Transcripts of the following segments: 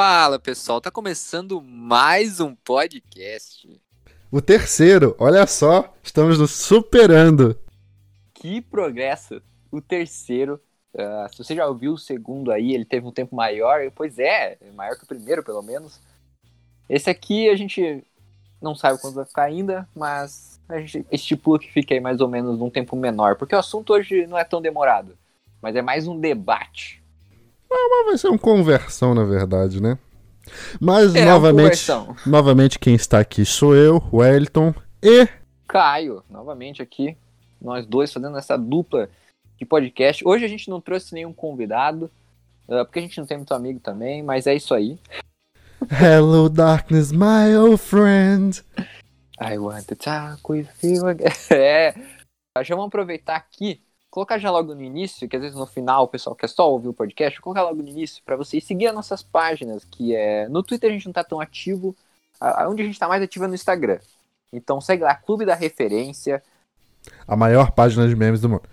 Fala pessoal, tá começando mais um podcast. O terceiro, olha só, estamos nos superando. Que progresso! O terceiro, uh, se você já ouviu o segundo aí, ele teve um tempo maior, pois é, maior que o primeiro pelo menos. Esse aqui a gente não sabe quando vai ficar ainda, mas a gente estipula que fique aí mais ou menos num tempo menor, porque o assunto hoje não é tão demorado, mas é mais um debate. Mas vai ser uma conversão, na verdade, né? Mas é, novamente, novamente quem está aqui sou eu, Wellington e Caio, novamente aqui, nós dois fazendo essa dupla de podcast. Hoje a gente não trouxe nenhum convidado, uh, porque a gente não tem muito amigo também, mas é isso aí. Hello darkness, my old friend. I want to talk with you again. É, já vamos aproveitar aqui colocar já logo no início, que às vezes no final o pessoal quer só ouvir o podcast, colocar logo no início para vocês seguir as nossas páginas, que é no Twitter a gente não tá tão ativo, onde a gente tá mais ativo é no Instagram. Então segue lá, Clube da Referência. A maior página de memes do mundo.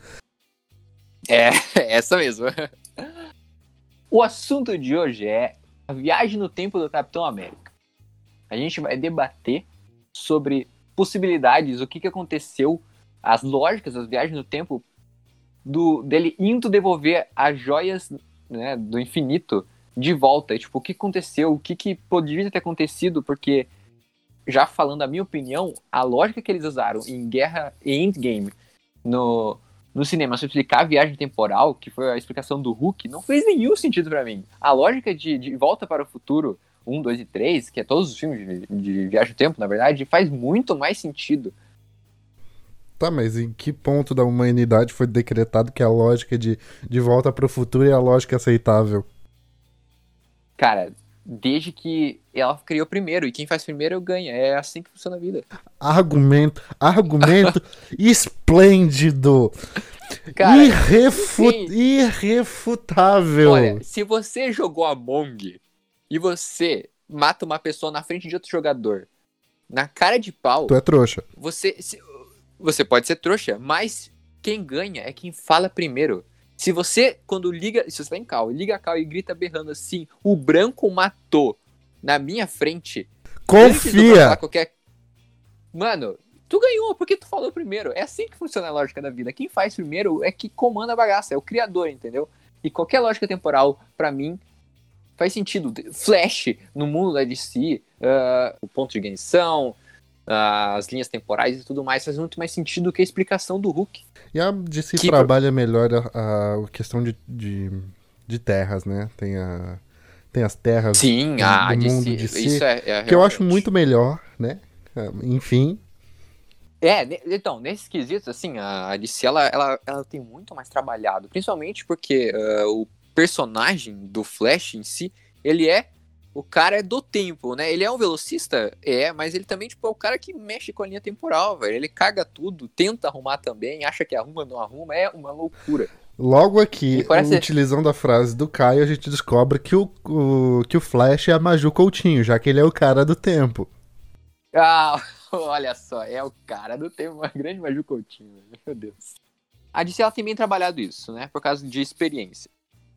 É, essa mesmo. O assunto de hoje é a viagem no tempo do Capitão América. A gente vai debater sobre possibilidades, o que, que aconteceu, as lógicas das viagens no tempo do dele indo devolver as joias né, do infinito de volta. E, tipo, o que aconteceu? O que, que poderia ter acontecido? Porque, já falando a minha opinião, a lógica que eles usaram em Guerra e Endgame no, no cinema, se explicar a viagem temporal, que foi a explicação do Hulk, não fez nenhum sentido para mim. A lógica de, de Volta para o Futuro 1, 2 e 3, que é todos os filmes de, de viagem no tempo, na verdade, faz muito mais sentido Tá, mas em que ponto da humanidade foi decretado que a lógica de, de volta para o futuro é a lógica aceitável? Cara, desde que ela criou primeiro, e quem faz primeiro ganha. É assim que funciona a vida. Argumento, argumento esplêndido. Cara, Irrefu sim. Irrefutável. Olha, se você jogou a Mong e você mata uma pessoa na frente de outro jogador, na cara de pau. Tu é trouxa. Você. Se, você pode ser trouxa, mas quem ganha é quem fala primeiro. Se você, quando liga, se você tá em cal, liga a cal e grita berrando assim, o branco matou na minha frente. Confia! Qualquer... Mano, tu ganhou porque tu falou primeiro. É assim que funciona a lógica da vida. Quem faz primeiro é que comanda a bagaça, é o criador, entendeu? E qualquer lógica temporal, para mim, faz sentido. Flash no mundo da DC, uh, o ponto de ignição, as linhas temporais e tudo mais faz muito mais sentido do que a explicação do Hulk. E a DC que trabalha melhor a, a questão de, de, de, terras, né? Tem, a, tem as terras Sim, do, a do DC, mundo DC, isso é, é que eu acho muito melhor, né? Enfim. É, então, nesses quesitos, assim, a DC, ela, ela, ela tem muito mais trabalhado, principalmente porque uh, o personagem do Flash em si, ele é o cara é do tempo, né? Ele é um velocista? É, mas ele também, tipo, é o cara que mexe com a linha temporal, velho. Ele caga tudo, tenta arrumar também, acha que arruma, não arruma, é uma loucura. Logo aqui, parece... utilizando a frase do Caio, a gente descobre que o, o, que o Flash é a Maju Coutinho, já que ele é o cara do tempo. Ah, olha só, é o cara do tempo, uma grande Maju Coutinho, meu Deus. A DC ela tem bem trabalhado isso, né? Por causa de experiência.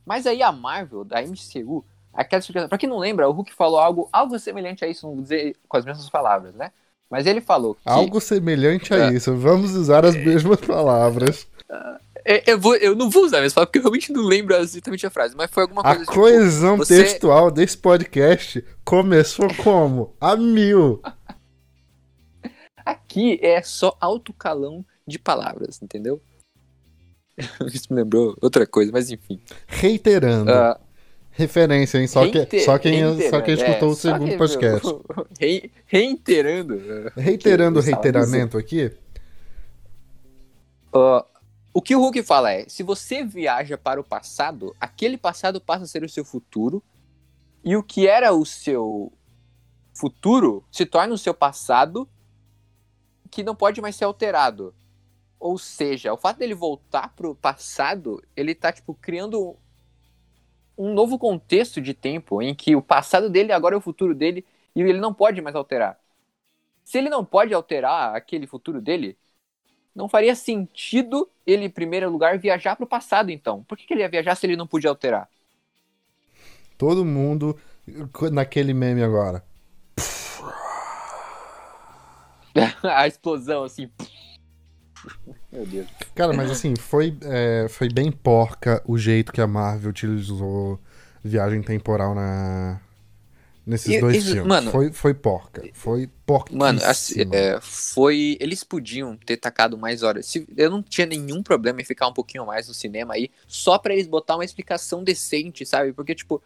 Mas aí a Marvel, da MCU, aquela explicação. Pra quem não lembra, o Hulk falou algo, algo semelhante a isso, não vou dizer com as mesmas palavras, né? Mas ele falou que... Algo semelhante a é. isso, vamos usar as mesmas palavras. Uh, eu, vou, eu não vou usar palavra, porque eu realmente não lembro exatamente a frase, mas foi alguma coisa A tipo, coesão você... textual desse podcast começou como? A mil. Aqui é só alto calão de palavras, entendeu? Isso me lembrou outra coisa, mas enfim. Reiterando. Uh, referência, hein? Só, Reiter, que, só quem, só quem escutou é, o segundo podcast. Re, reiterando. Reiterando o reiteramento aqui. Uh, o que o Hulk fala é: se você viaja para o passado, aquele passado passa a ser o seu futuro, e o que era o seu futuro se torna o seu passado, que não pode mais ser alterado. Ou seja, o fato dele voltar pro passado, ele tá, tipo, criando um novo contexto de tempo em que o passado dele agora é o futuro dele e ele não pode mais alterar. Se ele não pode alterar aquele futuro dele, não faria sentido ele, em primeiro lugar, viajar para o passado, então. Por que, que ele ia viajar se ele não podia alterar? Todo mundo naquele meme agora. a explosão, assim. Meu Deus. Cara, mas assim, foi, é, foi bem porca o jeito que a Marvel utilizou viagem temporal na, nesses e, dois isso, filmes. Mano, foi, foi porca. Foi porquíssima. Mano, assim, é, foi. Eles podiam ter tacado mais horas. Se, eu não tinha nenhum problema em ficar um pouquinho mais no cinema aí, só para eles botar uma explicação decente, sabe? Porque, tipo,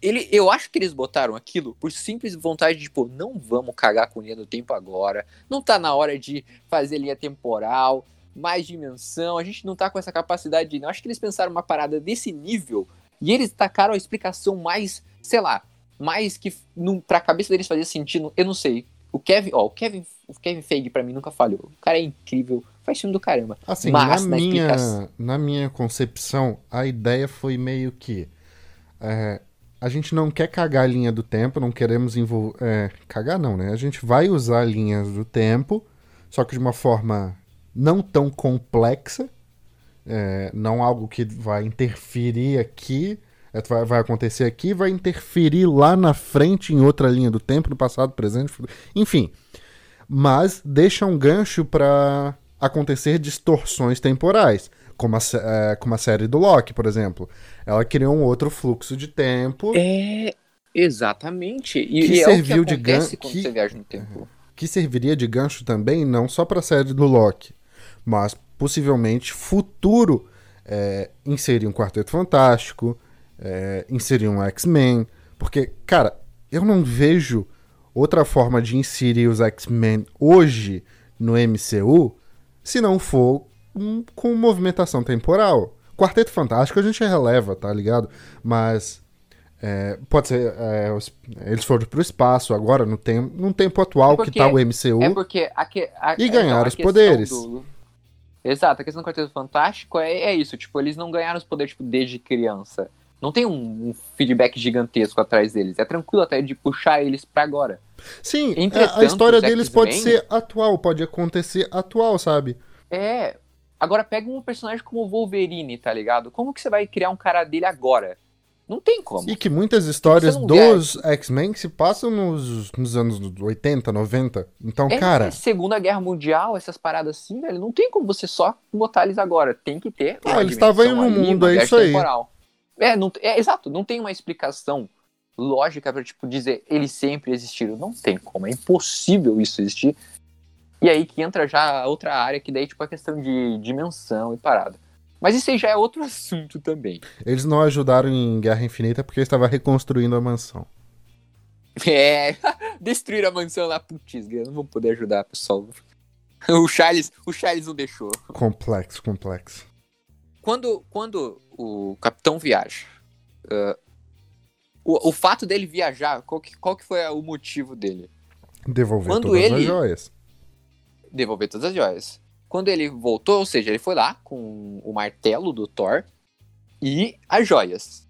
ele, eu acho que eles botaram aquilo por simples vontade de, tipo, não vamos cagar com linha do tempo agora. Não tá na hora de fazer linha temporal, mais dimensão. A gente não tá com essa capacidade de. Eu acho que eles pensaram uma parada desse nível e eles tacaram a explicação mais, sei lá, mais que no, pra cabeça deles fazia sentido. Eu não sei. O Kevin, ó, o Kevin, o Kevin Feige pra mim nunca falhou. O cara é incrível, faz filme do caramba. Assim, Mas, na, na minha, explicação... na minha concepção, a ideia foi meio que. É, a gente não quer cagar a linha do tempo, não queremos envolver. É, cagar não, né? A gente vai usar linhas do tempo, só que de uma forma não tão complexa, é, não algo que vai interferir aqui, é, vai, vai, acontecer aqui, vai interferir lá na frente em outra linha do tempo, no passado, presente, enfim. Mas deixa um gancho para acontecer distorções temporais como a, é, como a série do Loki, por exemplo. Ela criou um outro fluxo de tempo. É, exatamente. E, que e serviu é que de gancho. Que, você viaja no tempo. Que serviria de gancho também, não só para a série do Loki, mas possivelmente futuro é, inserir um Quarteto Fantástico, é, inserir um X-Men. Porque, cara, eu não vejo outra forma de inserir os X-Men hoje no MCU se não for com movimentação temporal. Quarteto Fantástico a gente releva, tá ligado? Mas é, pode ser. É, eles foram pro espaço agora, no, tem, no tempo atual é porque, que tá o MCU. É porque. A, a, e ganharam os poderes. Do... Exato, a questão do Quarteto Fantástico é, é isso. Tipo, eles não ganharam os poderes tipo, desde criança. Não tem um, um, feedback gigantesco atrás deles. É tranquilo até de puxar eles para agora. Sim, a história deles pode ser atual, pode acontecer atual, sabe? É, Agora pega um personagem como o Wolverine, tá ligado? Como que você vai criar um cara dele agora? Não tem como. E que muitas histórias dos X-Men se passam nos, nos anos 80, 90. Então, é, cara. Segunda Guerra Mundial, essas paradas assim, velho, não tem como você só botar eles agora. Tem que ter. Ah, eles estavam aí no mundo, é isso aí. É, não, é, exato, não tem uma explicação lógica para tipo, dizer eles sempre existiram. Não tem como, é impossível isso existir. E aí que entra já outra área, que daí, tipo, a questão de dimensão e parada. Mas isso aí já é outro assunto também. Eles não ajudaram em Guerra Infinita porque estava reconstruindo a mansão. É, destruir a mansão lá, putz, não vou poder ajudar, pessoal. O Charles, o Charles não deixou. Complexo, complexo. Quando, quando o capitão viaja, uh, o, o fato dele viajar, qual que, qual que foi o motivo dele? Devolver quando todas ele, as joias devolver todas as joias. Quando ele voltou, ou seja, ele foi lá com o martelo do Thor e as joias.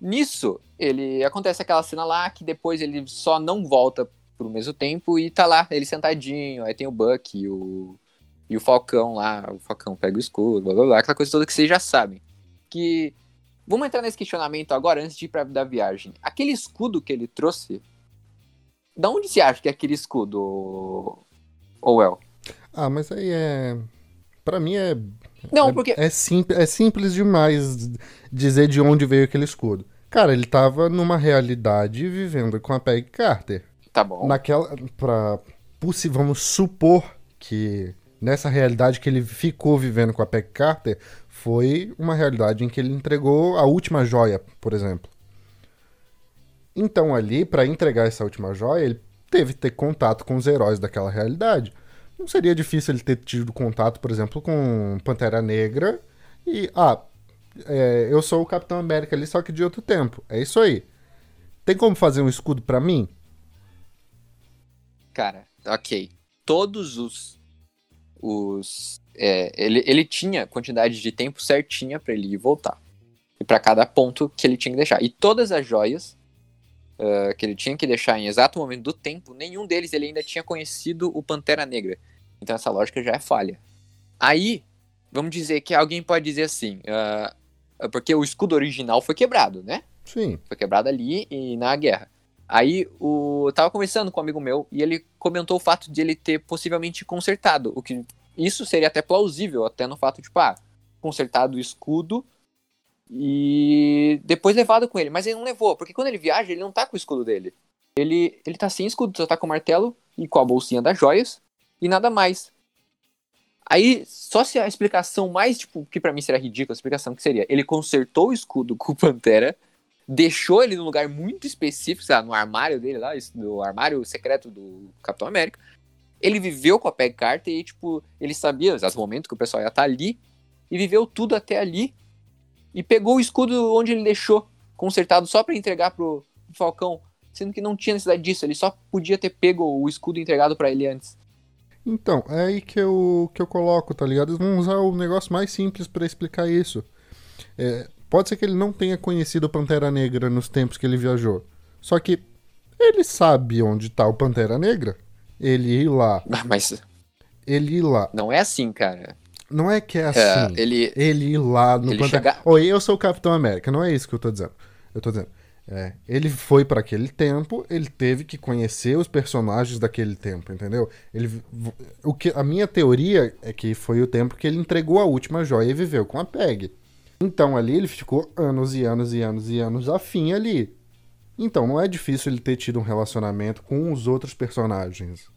Nisso, ele acontece aquela cena lá que depois ele só não volta pro mesmo tempo e tá lá, ele sentadinho, aí tem o Buck e o, e o Falcão lá, o Falcão pega o escudo, blá blá blá, aquela coisa toda que vocês já sabem. Que. Vamos entrar nesse questionamento agora antes de ir pra da viagem. Aquele escudo que ele trouxe da onde você acha que é aquele escudo, Owell? Ah, mas aí é. Pra mim é. Não, é, porque. É, sim, é simples demais dizer de onde veio aquele escudo. Cara, ele tava numa realidade vivendo com a Peg Carter. Tá bom. Naquela. Pra. Vamos supor que nessa realidade que ele ficou vivendo com a Peg Carter foi uma realidade em que ele entregou a última joia, por exemplo. Então, ali, para entregar essa última joia, ele teve que ter contato com os heróis daquela realidade. Não seria difícil ele ter tido contato, por exemplo, com Pantera Negra e. Ah, é, eu sou o Capitão América ali, só que de outro tempo. É isso aí. Tem como fazer um escudo para mim? Cara, ok. Todos os. os é, ele, ele tinha quantidade de tempo certinha para ele ir voltar. E para cada ponto que ele tinha que deixar. E todas as joias uh, que ele tinha que deixar em exato momento do tempo, nenhum deles ele ainda tinha conhecido o Pantera Negra. Então essa lógica já é falha. Aí, vamos dizer que alguém pode dizer assim, uh, porque o escudo original foi quebrado, né? Sim. Foi quebrado ali e na guerra. Aí o, eu tava conversando com um amigo meu e ele comentou o fato de ele ter possivelmente consertado. O que isso seria até plausível, até no fato de, tipo, ah, consertado o escudo e depois levado com ele. Mas ele não levou, porque quando ele viaja, ele não tá com o escudo dele. Ele, ele tá sem escudo, só tá com o martelo e com a bolsinha das joias e nada mais. Aí, só se a explicação mais, tipo, que para mim seria ridícula, a explicação que seria, ele consertou o escudo com o Pantera, deixou ele num lugar muito específico, sabe, no armário dele lá, no armário secreto do Capitão América. Ele viveu com a Peg Carter e, tipo, ele sabia os momentos que o pessoal ia estar tá ali, e viveu tudo até ali, e pegou o escudo onde ele deixou, consertado só para entregar pro Falcão, sendo que não tinha necessidade disso, ele só podia ter pego o escudo entregado para ele antes. Então, é aí que eu, que eu coloco, tá ligado? Eles vão usar o negócio mais simples para explicar isso. É, pode ser que ele não tenha conhecido o Pantera Negra nos tempos que ele viajou. Só que ele sabe onde tá o Pantera Negra. Ele ir lá. Mas. Ele ir lá. Não é assim, cara. Não é que é, é assim. É, ele. Ele ir lá no ele. Chega... Oi, eu sou o Capitão América. Não é isso que eu tô dizendo. Eu tô dizendo. É, ele foi para aquele tempo, ele teve que conhecer os personagens daquele tempo, entendeu? Ele, o que, a minha teoria é que foi o tempo que ele entregou a última joia e viveu com a Peg. Então ali ele ficou anos e anos e anos e anos afim ali. Então não é difícil ele ter tido um relacionamento com os outros personagens.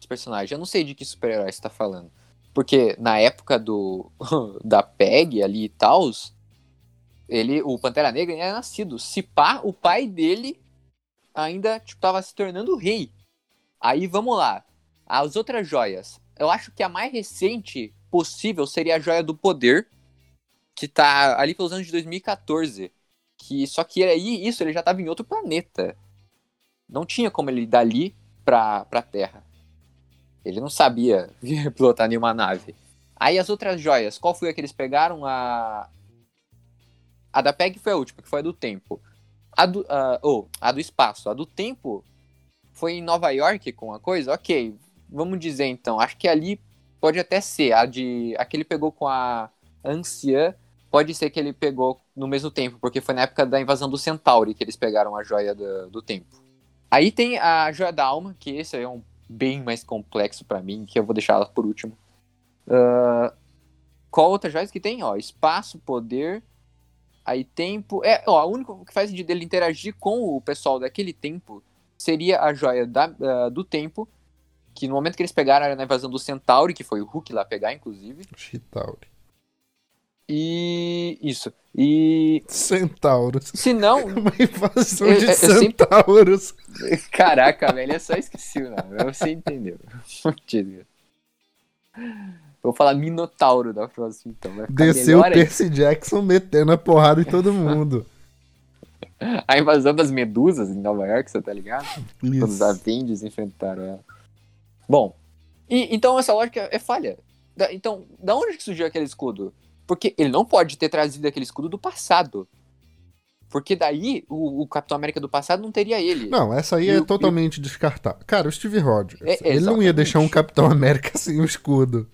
Os personagens, eu não sei de que super-herói você tá falando. Porque na época do da Peg ali e tal, ele, o Pantera Negra era nascido. Se pá, o pai dele ainda tipo, tava se tornando rei. Aí vamos lá. As outras joias. Eu acho que a mais recente possível seria a joia do poder, que tá ali pelos anos de 2014. Que, só que aí isso ele já tava em outro planeta. Não tinha como ele ir dali pra, pra Terra. Ele não sabia pilotar nenhuma nave. Aí as outras joias, qual foi a que eles pegaram? A, a da PEG foi a última, que foi a do tempo. A do, uh, oh, a do espaço. A do tempo foi em Nova York com a coisa? Ok, vamos dizer então. Acho que ali pode até ser. A de. A que ele pegou com a anciã. Pode ser que ele pegou no mesmo tempo, porque foi na época da invasão do Centauri que eles pegaram a joia do, do tempo. Aí tem a joia da alma, que esse é um bem mais complexo para mim, que eu vou deixar por último. Uh, qual outra joia que tem? Ó, espaço, poder, Aí tempo. É, ó, o único que faz sentido dele interagir com o pessoal daquele tempo seria a joia da, uh, do tempo. Que no momento que eles pegaram na invasão do Centauri, que foi o Hulk lá pegar, inclusive. Chitauri. E. Isso. E. Centauros. Se não. Uma invasão de eu, centauros. Sempre... Caraca, velho, eu só esqueci o nome. Você entendeu. vou falar Minotauro da próxima, então. Desceu o Percy aí. Jackson metendo a porrada em todo mundo. a invasão das medusas em Nova York, você tá ligado? Isso. Quando os Avengers enfrentaram ela. Bom, e, então essa lógica é falha. Da, então, da onde que surgiu aquele escudo? Porque ele não pode ter trazido aquele escudo do passado. Porque daí o, o, Capitão América do passado não teria ele. Não, essa aí e é totalmente descartável. Cara, o Steve Rogers, é, ele não ia deixar um Capitão América sem o escudo.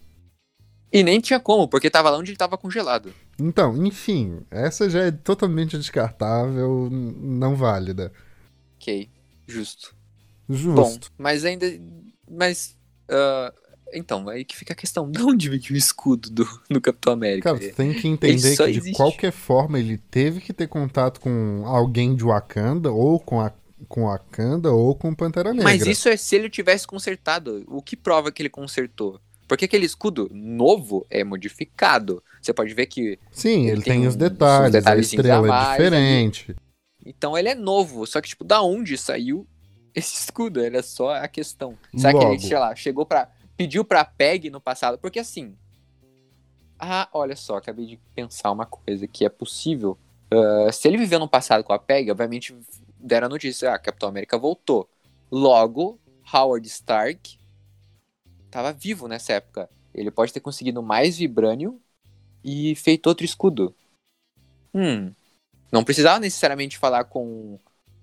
E nem tinha como, porque tava lá onde ele tava congelado. Então, enfim, essa já é totalmente descartável, não válida. Ok, justo. Justo. Bom, mas ainda. Mas. Uh, então, aí que fica a questão: de onde veio o escudo do, do Capitão América? Cara, tem que entender que existe. de qualquer forma ele teve que ter contato com alguém de Wakanda, ou com a com Wakanda ou com Pantera Negra. Mas isso é se ele tivesse consertado. O que prova que ele consertou? Porque aquele escudo novo é modificado. Você pode ver que. Sim, ele, ele tem, tem, os detalhes, os a estrela é diferente. Ali. Então ele é novo. Só que, tipo, da onde saiu esse escudo? Era só a questão. Será Logo. que ele, sei lá, chegou pra. Pediu pra PEG no passado? Porque assim. Ah, olha só, acabei de pensar uma coisa que é possível. Uh, se ele viveu no passado com a PEG, obviamente deram a notícia: ah, Capitão América voltou. Logo, Howard Stark estava vivo nessa época. Ele pode ter conseguido mais Vibranium e feito outro escudo. Hum. Não precisava necessariamente falar com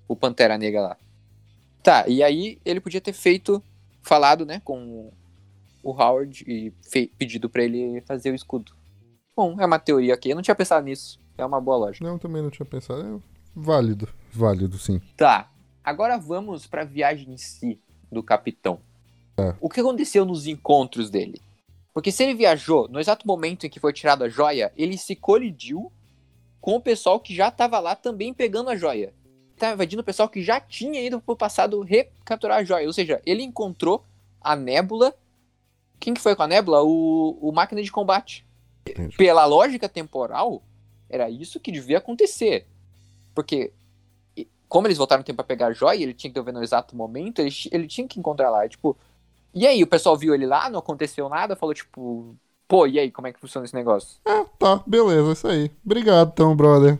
o Pantera Negra lá. Tá, e aí ele podia ter feito, falado, né, com o Howard e pedido para ele fazer o escudo. Bom, é uma teoria aqui. Eu não tinha pensado nisso. É uma boa lógica. Não, também não tinha pensado. válido, válido, sim. Tá. Agora vamos pra viagem em si do capitão. É. O que aconteceu nos encontros dele? Porque se ele viajou no exato momento em que foi tirada a joia, ele se colidiu com o pessoal que já estava lá também pegando a joia. Tá invadindo o pessoal que já tinha ido pro passado recapturar a joia. Ou seja, ele encontrou a nébula. Quem que foi com a nébula? O, o máquina de combate. Entendi. Pela lógica temporal, era isso que devia acontecer. Porque, como eles voltaram no tempo pra pegar a joia, ele tinha que ver no exato momento, ele, ele tinha que encontrar lá. Tipo, e aí, o pessoal viu ele lá, não aconteceu nada, falou, tipo, pô, e aí, como é que funciona esse negócio? Ah, tá, beleza, isso aí. Obrigado, então, brother.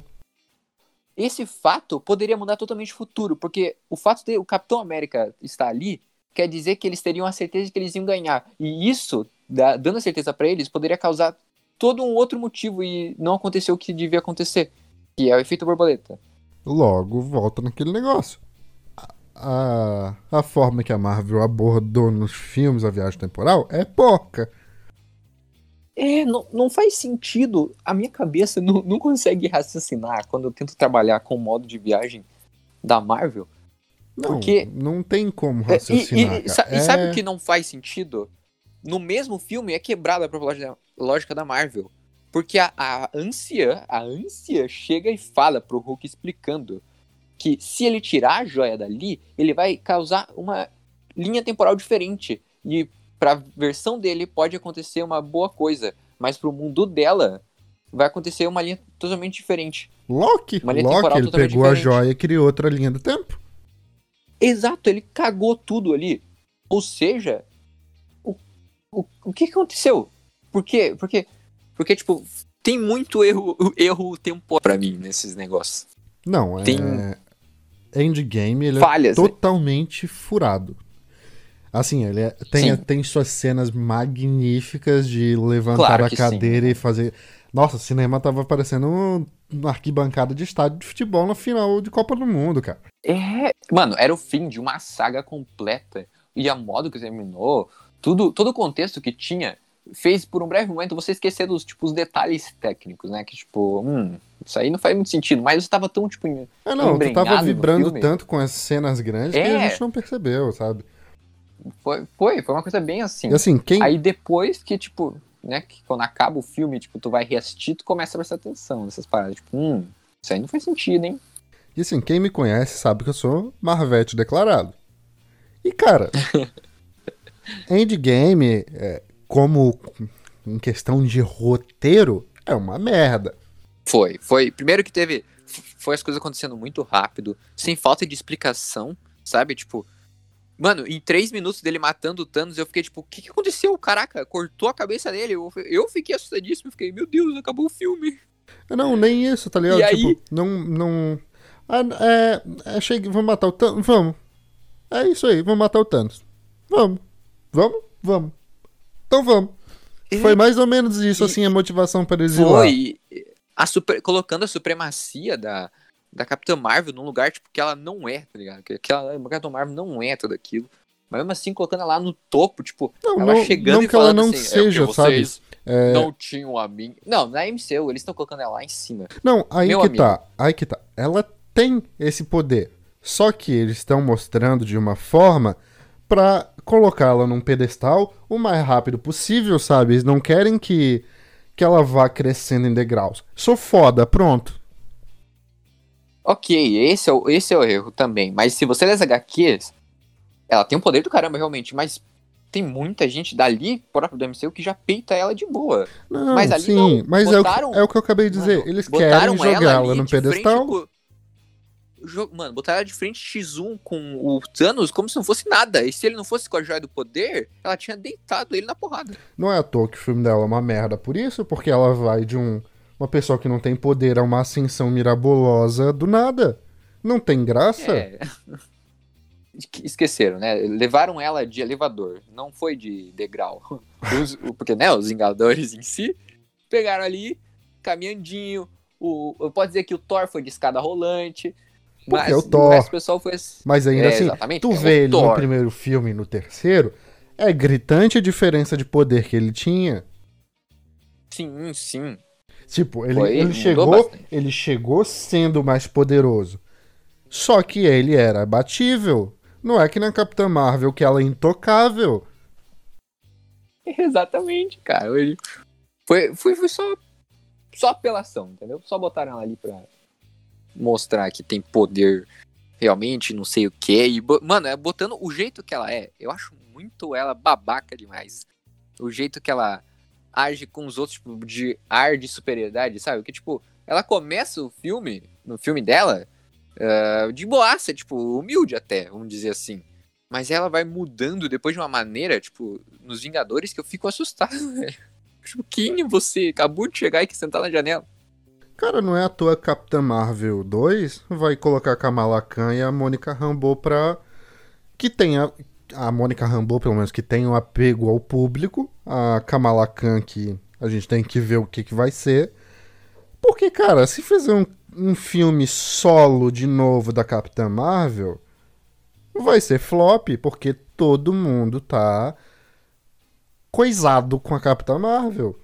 Esse fato poderia mudar totalmente o futuro, porque o fato de o Capitão América estar ali quer dizer que eles teriam a certeza de que eles iam ganhar. E isso, dando a certeza pra eles, poderia causar todo um outro motivo e não aconteceu o que devia acontecer, que é o efeito borboleta. Logo, volta naquele negócio. A, a, forma que a Marvel abordou nos filmes a viagem temporal é porca. É, não, não faz sentido. A minha cabeça não, não consegue raciocinar quando eu tento trabalhar com o modo de viagem da Marvel. Não, Porque- não tem como É, e, raciocinar. e- e sabe É- o que não faz sentido? No mesmo filme é quebrada a própria lógica- da Marvel. Porque a, a anciã, a anciã chega e fala pro Hulk explicando que se ele tirar a joia dali, ele vai causar uma linha temporal diferente. E pra versão dele pode acontecer uma boa coisa, mas pro mundo dela vai acontecer uma linha totalmente diferente. Loki, Uma linha Loki, ele pegou a diferente. joia e criou outra linha do tempo. Exato, ele cagou tudo ali. Ou seja, o, o, o que aconteceu? Por quê? Porque, porque, tipo, tem muito erro, erro temporal pra mim nesses negócios. Não, é. Tem- Endgame, ele é Falhas. totalmente furado. Assim, ele é- tem, Sim. tem suas cenas magníficas de levantar Claro a cadeira e fazer. Nossa, o cinema tava parecendo um- uma arquibancada de estádio de futebol na final de Copa do Mundo, cara. É, mano, era o fim de uma saga completa. E a modo que terminou, tudo, todo o contexto que tinha, fez por um breve momento você esquecer dos tipo, os detalhes técnicos, né? Que tipo, hum, isso aí não faz muito sentido. Mas você tava tão, tipo, em- É, não, tu tava vibrando tanto com as cenas grandes que É. a gente não percebeu, sabe? foi, foi, foi uma coisa bem assim. E assim, quem. Aí depois que, tipo, né, que quando acaba o filme, tipo, tu vai reassistir, tu começa a prestar atenção nessas paradas. Tipo, hum, isso aí não faz sentido, hein? E assim, quem me conhece sabe que eu sou Marvete declarado. E, cara, Endgame, é, como em questão de roteiro, é uma merda. Foi, foi. Primeiro que teve. Foi as coisas acontecendo muito rápido, sem falta de explicação, sabe? Tipo. Mano, em três minutos dele matando o Thanos, eu fiquei tipo, o que, que aconteceu? Caraca, cortou a cabeça dele. Eu, eu fiquei assustadíssimo, eu fiquei, meu Deus, acabou o filme. Não, nem isso, tá ligado? E tipo, aí? não. não... Ah, é, achei que vamos matar o Thanos. Vamos. É isso aí, vamos matar o Thanos. Vamos. Vamos? Vamos. Então vamos. Foi mais ou menos isso, assim, a motivação para eles ir lá. Foi a super- colocando a supremacia da, da Capitã Marvel num lugar tipo, que ela não é, tá ligado? Que aquela a Capitã Marvel não é tudo aquilo. Mas mesmo assim, colocando ela lá no topo, tipo, Não, ela não, chegando não e que ela falando não assim, é seja, porque sabe? É, não tinham a mim. Não, na MCU, eles estão colocando ela lá em cima. Não, aí Meu que amigo. tá. Aí que tá. Ela tem esse poder. Só que eles estão mostrando de uma forma pra colocá-la num pedestal o mais rápido possível, sabe? Eles não querem que, que ela vá crescendo em degraus. Sou foda, pronto. Ok, esse é, o, esse é o erro também. Mas se você lê as HQs, ela tem um poder do caramba, realmente. Mas tem muita gente dali, próprio do MCU, que já peita ela de boa. Não, Mas ali sim, não. mas é o, Botaram- que, é o que eu acabei de dizer. Eles botaram querem ela jogá-la frente pedestal. com- Mano, botaram ela de frente X1 com o Thanos como se não fosse nada. E se ele não fosse com a joia do poder, ela tinha deitado ele na porrada. Não é à toa que o filme dela é uma merda por isso, porque ela vai de um, uma pessoa que não tem poder a uma ascensão mirabolosa do nada. Não tem graça? É. Esqueceram, né? Levaram ela de elevador, não foi de degrau. Os- porque, né, os Vingadores em si pegaram ali, caminhandinho. O, eu posso dizer que o Thor foi de escada rolante. Porque mas é o Thor. pessoal foi. Mas ainda É, assim, exatamente, tu é o vê ele no Thor. primeiro filme e no terceiro, é gritante a diferença de poder que ele tinha. Sim, sim. Tipo, ele, ele chegou, ele chegou sendo mais poderoso. Só que ele era abatível. Não é que na Capitã Marvel que ela é intocável. Exatamente, cara. Ele foi, foi, foi só só apelação, entendeu? Só botaram ela ali pra mostrar que tem poder realmente, não sei o que. E, mano, é botando o jeito que ela é, eu acho muito ela babaca demais. O jeito que ela age com os outros, tipo, de ar de superioridade, sabe? Que, tipo, ela começa o filme, no filme dela, uh, de boaça, tipo, humilde até, vamos dizer assim. Mas ela vai mudando depois de uma maneira, tipo, nos Vingadores, que eu fico assustado, velho. Tipo, você? Acabou de chegar e que sentar na janela. Cara, não é à toa Capitã Marvel 2 vai colocar a Kamala Khan e a Mônica Rambeau pra... Que tenha... A Mônica Rambeau, pelo menos, que tenha um apego ao público. A Kamala Khan, que a gente tem que ver o que, que vai ser. Porque, cara, se fizer um, um filme solo de novo da Capitã Marvel, vai ser flop, porque todo mundo tá coisado com a Capitã Marvel.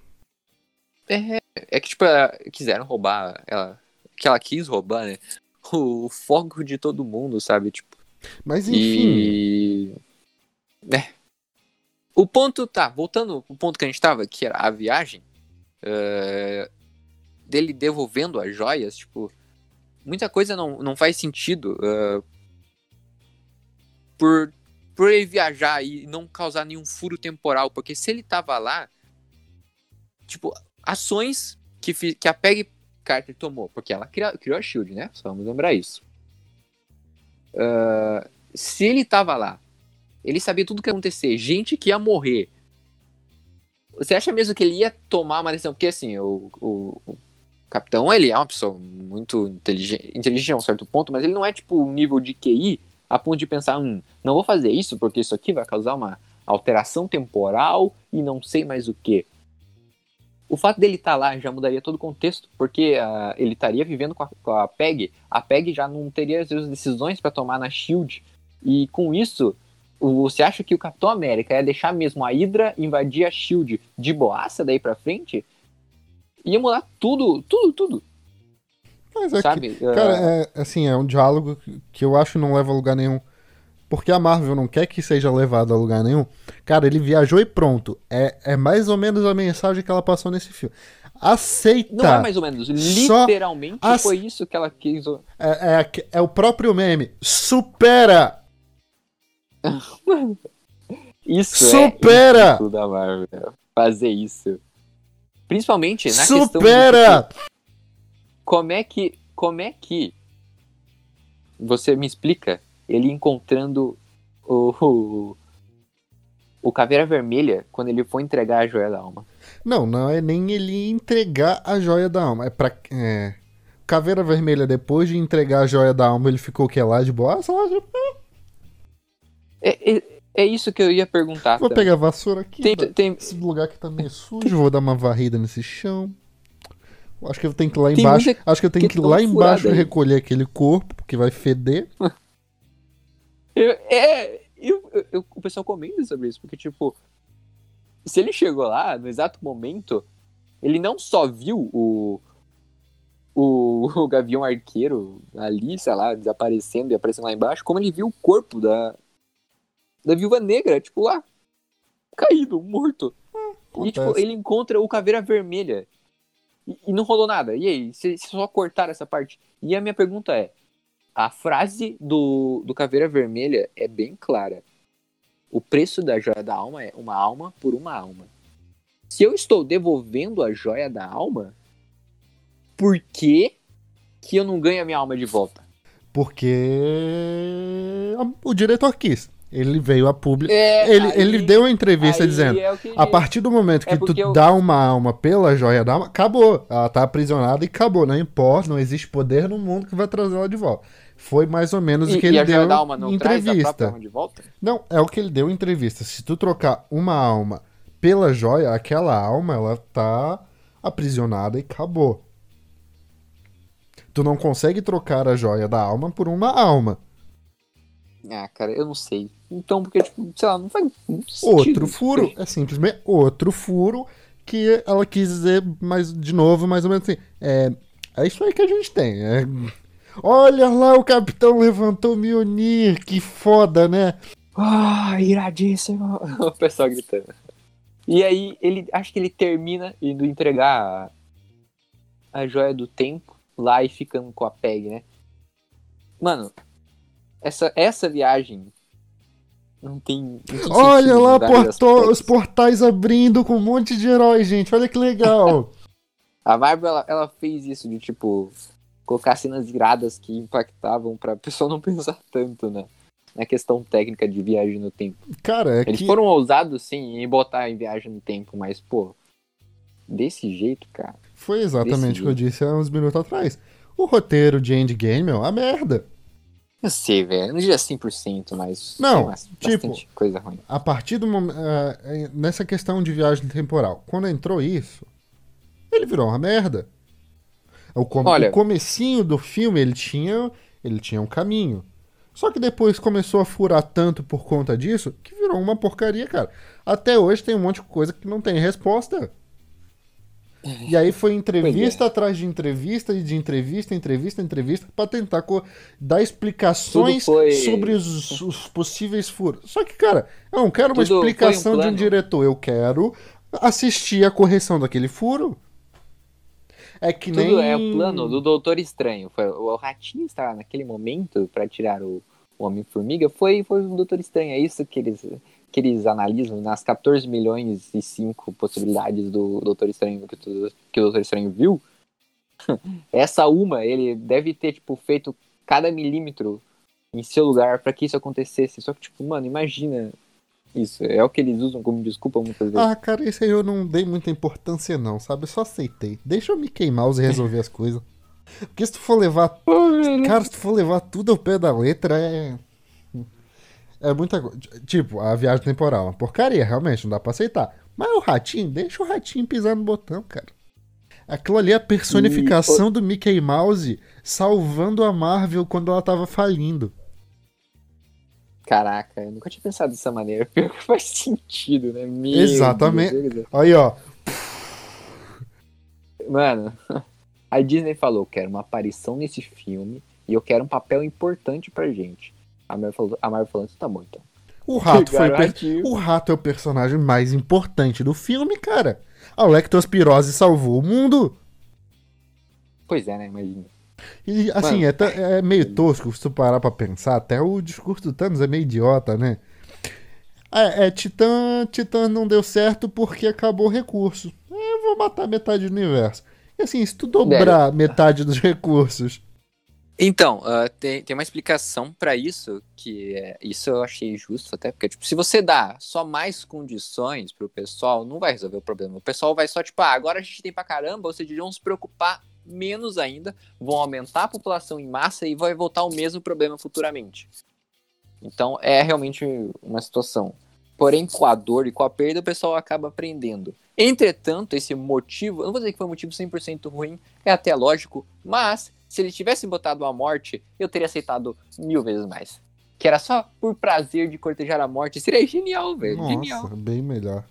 É, é que, tipo, quiseram roubar ela. Que ela quis roubar, né? O foco de todo mundo, sabe? Tipo. Mas enfim. E... É. O ponto, tá, voltando pro ponto que a gente tava, que era a viagem. Uh, dele devolvendo as joias, tipo. Muita coisa não, não faz sentido. Uh, por por ele viajar e não causar nenhum furo temporal, porque se ele tava lá, tipo, ações que, que a Peggy Carter tomou, porque ela criou, criou a SHIELD, né? Só vamos lembrar isso. Uh, se ele tava lá, ele sabia tudo que ia acontecer, gente que ia morrer. Você acha mesmo que ele ia tomar uma decisão? Porque assim, o, o, o capitão, ele é uma pessoa muito inteligente, inteligente a um certo ponto, mas ele não é tipo o nível de QI a ponto de pensar, hum, não vou fazer isso porque isso aqui vai causar uma alteração temporal e não sei mais o que. O fato dele estar tá lá já mudaria todo o contexto, porque uh, ele estaria vivendo com a, com a PEG, a PEG já não teria as decisões para tomar na SHIELD, e com isso, você acha que o Capitão América ia deixar mesmo a Hydra invadir a SHIELD de boaça daí pra frente? Ia mudar tudo, tudo, tudo. Mas é Sabe? Que, cara, uh... é, assim, é um diálogo que eu acho que não leva a lugar nenhum. Porque a Marvel não quer que seja levado a lugar nenhum. Cara, ele viajou e pronto. É, é mais ou menos a mensagem que ela passou nesse filme. Aceita. Não é mais ou menos. Literalmente Só foi isso que ela quis. É, é, é o próprio meme. Supera! isso Supera! é da Marvel. Fazer isso. Principalmente na Supera! questão. Supera! Como é que. Como é que. Você me explica ele encontrando o, o, o Caveira Vermelha quando ele foi entregar a joia da alma. Não, não é nem ele entregar a joia da alma. É pra. É... Caveira Vermelha, depois de entregar a joia da alma, ele ficou o que lá de boa? Lá de... É, é, é, isso que eu ia perguntar. Vou também. pegar a vassoura aqui. Tem, tem... Esse lugar aqui tá meio sujo, vou dar uma varrida nesse chão. Acho que eu tenho que ir lá embaixo. Acho que eu tenho que, que ir lá embaixo recolher aquele corpo, porque vai feder. eu, é, eu, eu, o pessoal comenta sobre isso, porque, tipo, se ele chegou lá no exato momento, ele não só viu o, o, o Gavião Arqueiro ali, sei lá, desaparecendo e aparecendo lá embaixo, como ele viu o corpo da, da Viúva Negra, tipo, lá, caído, morto. Hum, e, tipo, ele encontra o Caveira Vermelha. E, não rolou nada. E aí, se só cortar essa parte? E a minha pergunta é: a frase do, do Caveira Vermelha é bem clara. O preço da joia da alma é uma alma por uma alma. Se eu estou devolvendo a joia da alma, por que, que eu não ganho a minha alma de volta? Porque o diretor quis. Ele veio a público. É, ele, aí, ele deu uma entrevista dizendo: é a partir do momento que é tu eu... dá uma alma pela joia da alma, acabou. Ela tá aprisionada e acabou. Não importa, não existe poder no mundo que vai trazer ela de volta. Foi mais ou menos e, o que ele deu em entrevista. Não, é o que ele deu em entrevista. Se tu trocar uma alma pela joia, aquela alma ela tá aprisionada e acabou. Tu não consegue trocar a joia da alma por uma alma. Ah, cara, eu não sei. Então, porque, tipo, sei lá, não faz Outro furo, é simplesmente outro furo que ela quis dizer mais de novo, mais ou menos assim. É, é isso aí que a gente tem. É... Olha lá, o capitão levantou o Mionir, que foda, né? Ah, iradíssimo. O pessoal gritando. E aí, ele acho que ele termina indo entregar a, a joia do tempo lá e ficando com a Peg, né? Mano, essa, essa viagem não tem. Não tem olha lá porto, os portais abrindo com um monte de heróis, gente. Olha que legal. a Marvel, ela, ela, fez isso de tipo. Colocar cenas iradas que impactavam pra pessoa não pensar tanto, né? Na questão técnica de viagem no tempo. Cara, é Eles que... foram ousados, sim, em botar em viagem no tempo, mas, pô. Desse jeito, cara. Foi exatamente o que eu disse há uns minutos atrás. O roteiro de Endgame é uma merda. Eu sei, velho. Não diria 100%, mas. Não, tipo. Coisa ruim. A partir do momento. Uh, nessa questão de viagem temporal, quando entrou isso, ele virou uma merda. O, com Olha, o comecinho do filme ele tinha, ele tinha um caminho. Só que depois começou a furar tanto por conta disso que virou uma porcaria, cara. Até hoje tem um monte de coisa que não tem resposta. E aí foi entrevista é. atrás de entrevista e de entrevista, entrevista, entrevista para tentar dar explicações foi... sobre os, os, possíveis furos. Só que, cara, eu não quero Tudo uma explicação um de um diretor, eu quero assistir a correção daquele furo. É que Tudo nem. é o plano do Doutor Estranho. Foi, o Ratinho estava naquele momento para tirar o, o Homem-Formiga. Foi, foi o Doutor Estranho. É isso que eles que eles analisam nas 14 milhões e 5 possibilidades do Doutor Estranho que, que o Doutor Estranho viu, essa uma ele deve ter tipo feito cada milímetro em seu lugar para que isso acontecesse. Só que tipo, mano, imagina isso. É o que eles usam como desculpa muitas vezes. Ah, cara, isso aí eu não dei muita importância não, sabe? Eu só aceitei. Deixa eu me queimar e resolver as coisas. Porque se tu for levar. Cara, se tu for levar tudo ao pé da letra, é. É muita coisa. Tipo, a viagem temporal. Uma porcaria, realmente, não dá pra aceitar. Mas o ratinho, deixa o ratinho pisar no botão, cara. Aquilo ali é a personificação e... do Mickey Mouse salvando a Marvel quando ela tava falindo. Caraca, eu nunca tinha pensado dessa maneira. Pior que faz sentido, né? Meu Exatamente. Deus. Aí, ó. Mano, a Disney falou: quero uma aparição nesse filme e eu quero um papel importante pra gente. A Marvel falou, a Marvel falou tá bom então. O rato, foi per... o rato é o personagem mais importante do filme, cara. A lectospirose salvou o mundo. Pois é, né? Imagina. E assim, Mano, é, é, meio tosco se tu parar pra pensar. Até o discurso do Thanos é meio idiota, né? É, é Titã, Titã não deu certo porque acabou o recurso. É, eu vou matar metade do universo. E assim, se tu dobrar metade dos recursos então, uh, tem, tem uma explicação para isso, que é, isso eu achei justo até, porque, tipo, se você dá só mais condições pro pessoal, não vai resolver o problema. O pessoal vai só, tipo, ah, agora a gente tem pra caramba, ou seja, vão se preocupar menos ainda, vão aumentar a população em massa e vai voltar o mesmo problema futuramente. Então, é realmente uma situação. Porém, com a dor e com a perda, o pessoal acaba aprendendo. Entretanto, esse motivo, eu não vou dizer que foi um motivo 100% ruim, é até lógico, mas se eles tivessem botado a morte, eu teria aceitado mil vezes mais. Que era só por prazer de cortejar a morte. Seria genial, velho. Genial. bem melhor.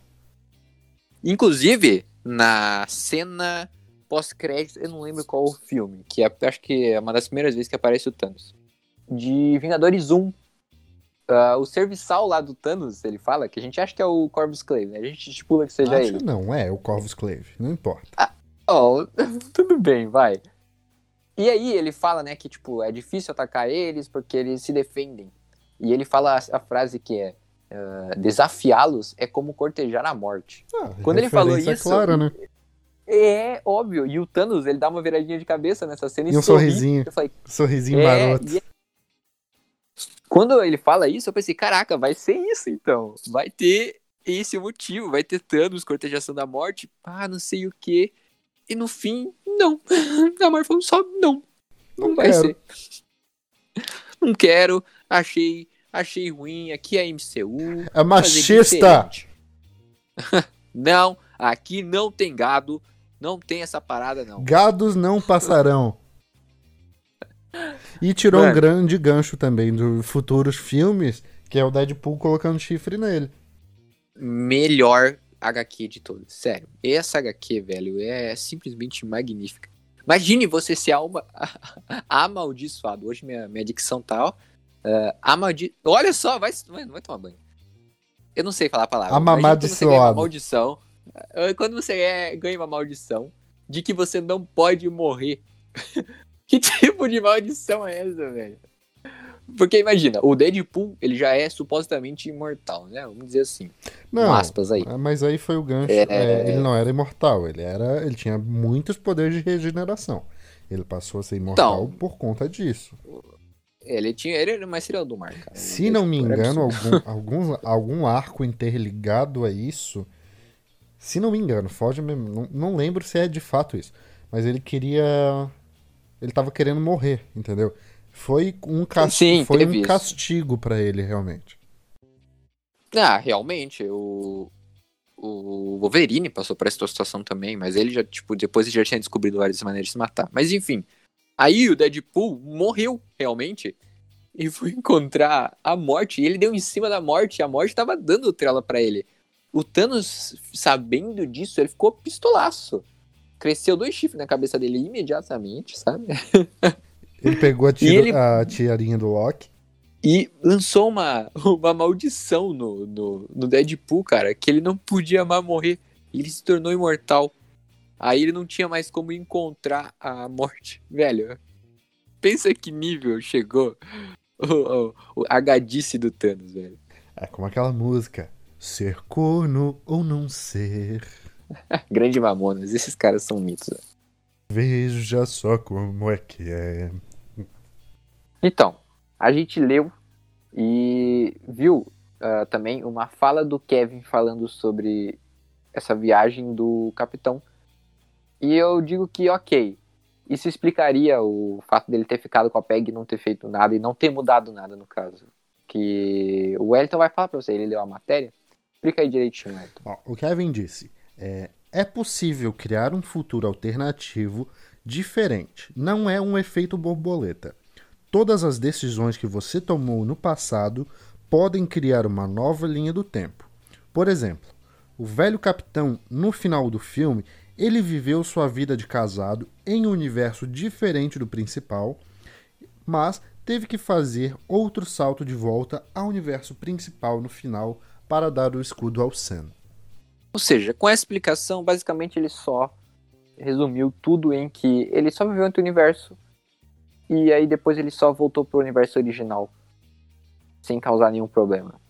Inclusive, na cena pós-crédito, eu não lembro qual o filme, que é, acho que é uma das primeiras vezes que aparece o Thanos. De Vingadores 1. Uh, ah, o serviçal lá do Thanos, ele fala que a gente acha que é o Corvus Clave, né? A gente estipula que seja acho ele. Não, é o Corvus Clave, não importa. Ah, oh, tudo bem, vai. E aí ele fala, né, que tipo, é difícil atacar eles porque eles se defendem. E ele fala a, a frase que é uh, desafiá-los é como cortejar a morte. Ah, Quando ele falou isso, claro, né? É óbvio. E o Thanos, ele dá uma viradinha de cabeça nessa cena e, e um sorri. sorrisinho. Eu falei, sorrisinho é, maroto. É... Quando ele fala isso, eu pensei, caraca, vai ser isso então. Vai ter esse motivo, vai ter Thanos, cortejação da morte, ah, não sei o que. E no fim, não. A Marvel falou só não. Não, não vai quero. ser. Não quero. Achei, achei ruim. Aqui é MCU. É machista. não, aqui não tem gado. Não tem essa parada, não. Gados não passarão. E tirou Mano. um grande gancho também dos futuros filmes, que é o Deadpool colocando chifre nele. Melhor HQ de todas. Sério. Essa HQ, velho, é simplesmente magnífica. Imagine você ser alma amaldiçoado. Hoje minha, minha dicção tá, ó. Uh, amaldi... Olha só, vai, vai, vai tomar banho. Eu não sei falar a palavra. Amamaldiçoado. Uma maldição. Quando você é, ganha uma maldição de que você não pode morrer. que tipo de maldição é essa, velho? Porque imagina, o Deadpool, ele já é supostamente imortal, né? Vamos dizer assim. Não, aspas aí. Mas aí foi o gancho. É... É, ele não era imortal, ele era. Ele tinha muitos poderes de regeneração. Ele passou a ser imortal então, por conta disso. Ele tinha. Ele era mais serial do mar, cara. Se não me engano, algum, algum, algum arco interligado a isso. Se não me engano, foge mesmo. Não, não lembro se é de fato isso. Mas ele queria. Ele tava querendo morrer, entendeu? Foi um, Sim, foi um castigo para ele, realmente. Ah, realmente, o, o Wolverine passou por essa situação também, mas ele já, tipo, depois ele já tinha descobrido várias maneiras de se matar. Mas enfim, aí o Deadpool morreu, realmente, e foi encontrar a morte, e ele deu em cima da morte, e a morte tava dando trela para ele. O Thanos, sabendo disso, ele ficou pistolaço. Cresceu dois chifres na cabeça dele imediatamente, sabe? Ele pegou a, tira, ele... a tiarinha do Loki. E lançou uma, uma maldição no, no, no Deadpool, cara, que ele não podia mais morrer. Ele se tornou imortal. Aí ele não tinha mais como encontrar a morte. Velho, pensa que nível chegou o, o, o a gadice do Thanos, velho. É como aquela música. Ser corno ou não ser. Grande Mamonas, esses caras são mitos. Veja só como é que é. Então, a gente leu e viu uh, também uma fala do Kevin falando sobre essa viagem do capitão. E eu digo que, ok, isso explicaria o fato dele ter ficado com a PEG e não ter feito nada e não ter mudado nada no caso. Que o Wellington vai falar pra você, ele leu a matéria. Explica aí direitinho, o Kevin disse: é, é possível criar um futuro alternativo diferente. Não é um efeito borboleta. Todas as decisões que você tomou no passado podem criar uma nova linha do tempo. Por exemplo, o velho capitão, no final do filme, ele viveu sua vida de casado em um universo diferente do principal, mas teve que fazer outro salto de volta ao universo principal no final para dar o escudo ao Sam. Ou seja, com essa explicação, basicamente ele só resumiu tudo em que ele só viveu entre o universo e aí depois ele só voltou pro universo original sem causar nenhum problema.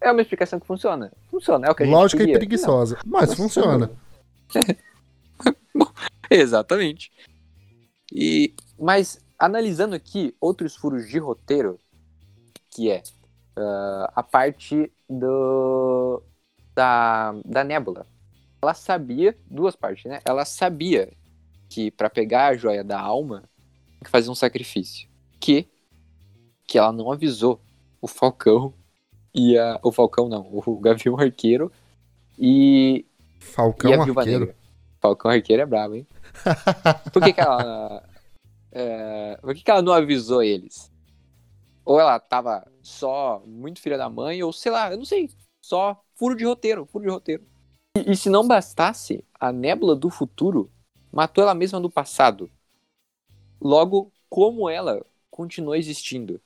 É uma explicação que funciona. Funciona, é o que a gente Lógica queria. e preguiçosa, Não, mas funciona. Exatamente. E mas analisando aqui outros furos de roteiro, que é uh, a parte do da, da Nebula. Ela sabia, duas partes, né? Ela sabia que para pegar a joia da alma, tem que fazer um sacrifício. Que, que ela não avisou o Falcão e a, o Falcão não, o Gavião Arqueiro e, Falcão e Arqueiro. Negra. Falcão Arqueiro é brabo, hein? Por que, que ela. É, por que, que ela não avisou eles? Ou ela tava só muito filha da mãe, ou sei lá, eu não sei. Só furo de roteiro, furo de roteiro. E, e se não bastasse, a nébula do futuro matou ela mesma no passado. Logo, como ela continuou existindo?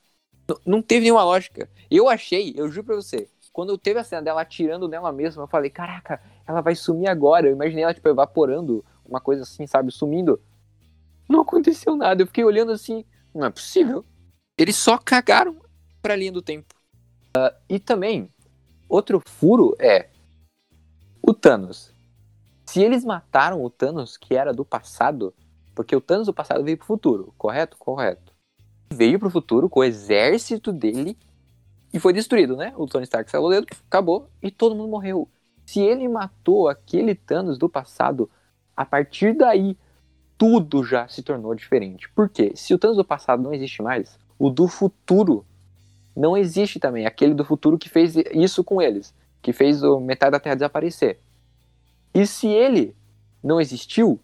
N não teve nenhuma lógica. Eu achei, eu juro pra você, quando eu teve a cena dela atirando nela mesma, eu falei, caraca, ela vai sumir agora. Eu imaginei ela, tipo, evaporando, uma coisa assim, sabe, sumindo. Não aconteceu nada. Eu fiquei olhando assim, não é possível. Eles só cagaram pra linha do tempo. Uh, e também, Outro furo é o Thanos. Se eles mataram o Thanos que era do passado, porque o Thanos do passado veio pro futuro, correto? Correto. Veio pro futuro com o exército dele e foi destruído, né? O Tony Stark saiu dedo, acabou e todo mundo morreu. Se ele matou aquele Thanos do passado, a partir daí tudo já se tornou diferente. Por quê? Se o Thanos do passado não existe mais, o do futuro não existe também aquele do futuro que fez isso com eles, que fez metade da Terra desaparecer. E se ele não existiu,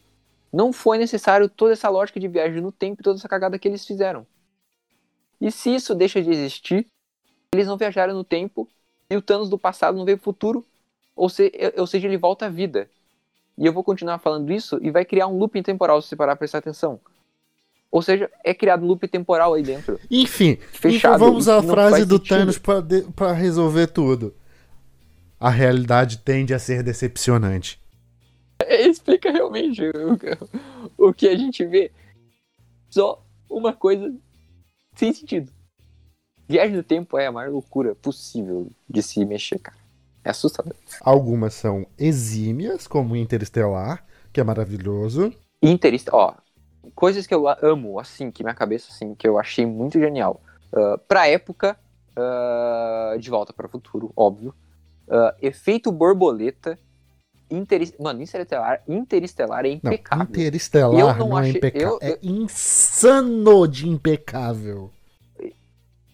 não foi necessário toda essa lógica de viagem no tempo e toda essa cagada que eles fizeram. E se isso deixa de existir, eles não viajaram no tempo e o Thanos do passado não veio pro futuro, Ou, se, ou seja, ele volta à vida. E eu vou continuar falando isso e vai criar um looping temporal se você parar prestar atenção. Ou seja, é criado um loop temporal aí dentro. Enfim, Fechado, então vamos a frase do Thanos para resolver tudo. A realidade tende a ser decepcionante. É, explica realmente o, o que a gente vê. Só uma coisa sem sentido. Viagem do tempo é a maior loucura possível de se mexer, cara. É assustador. Algumas são exímias, como Interestelar, que é maravilhoso. Interestelar, ó, coisas que eu amo, assim, que minha cabeça, assim, que eu achei muito genial. Uh, pra época, uh, De Volta para o Futuro, óbvio. Uh, efeito borboleta. Interis... Mano, Interestelar, Interestelar é impecável. Não, Interestelar não, não é impecável. Eu, é insano de impecável.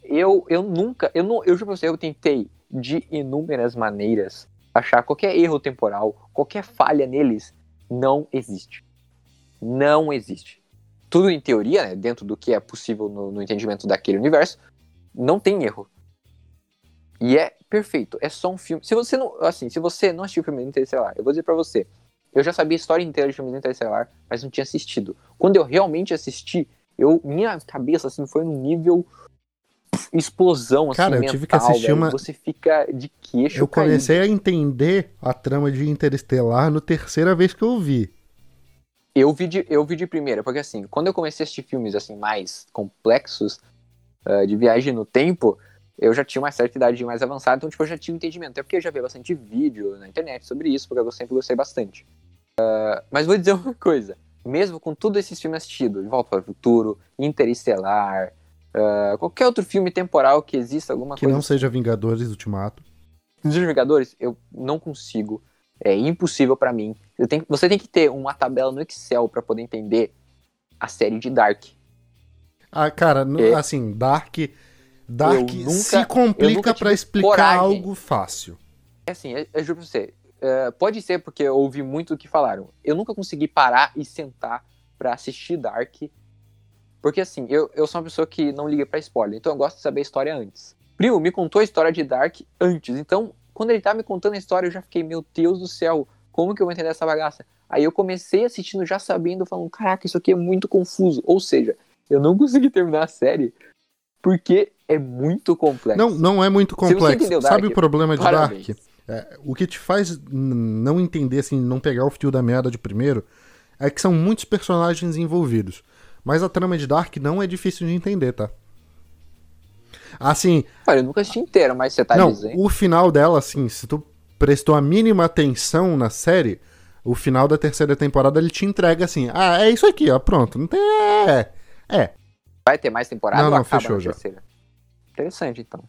Eu, eu nunca, eu não, eu juro pra você, eu tentei de inúmeras maneiras achar qualquer erro temporal, qualquer falha neles, não existe não existe. Tudo em teoria, né, dentro do que é possível no, no entendimento daquele universo, não tem erro. E é perfeito. É só um filme. Se você não, assim, se você não assistiu o filme Interestelar, eu vou dizer para você, eu já sabia a história inteira de filme Interestelar, mas não tinha assistido. Quando eu realmente assisti, eu minha cabeça assim foi num nível explosão assim, Cara, eu mental, tive que assistir velho. uma Você fica de queixo Eu comecei caído. a entender a trama de Interestelar no terceira vez que eu vi. Eu vi, de, eu vi de primeira, porque assim, quando eu comecei a assistir filmes assim mais complexos, uh, de viagem no tempo, eu já tinha uma certa idade mais avançada, então tipo, eu já tinha um entendimento. Até porque eu já vi bastante vídeo na internet sobre isso, porque eu sempre gostei bastante. Uh, mas vou dizer uma coisa, mesmo com todos esses filmes assistidos, De Volta para o Futuro, Interestelar, uh, qualquer outro filme temporal que exista, alguma que coisa... Que não seja Vingadores Ultimato. Dos Vingadores, eu não consigo é impossível para mim. Tenho, você tem que ter uma tabela no Excel para poder entender a série de Dark. Ah, cara, é, assim, Dark. Dark nunca, se complica para explicar coragem. algo fácil. É assim, eu, eu juro pra você. Uh, pode ser porque eu ouvi muito o que falaram. Eu nunca consegui parar e sentar para assistir Dark. Porque assim, eu, eu sou uma pessoa que não liga para spoiler, então eu gosto de saber a história antes. Primo me contou a história de Dark antes, então quando ele tá me contando a história, eu já fiquei, meu Deus do céu, como que eu vou entender essa bagaça? Aí eu comecei assistindo já sabendo, falando, caraca, isso aqui é muito confuso. Ou seja, eu não consegui terminar a série porque é muito complexo. Não, não é muito complexo. Dark, Sabe o problema de parabéns. Dark? É, o que te faz não entender, assim, não pegar o fio da meada de primeiro, é que são muitos personagens envolvidos. Mas a trama de Dark não é difícil de entender, tá? Assim. Olha, eu nunca assisti inteira, mas você tá não, dizendo. O final dela, assim, se tu prestou a mínima atenção na série, o final da terceira temporada ele te entrega assim: ah, é isso aqui, ó, pronto. Não tem. É. É. Vai ter mais temporada não, não, fechou já. Terceira? Interessante, então.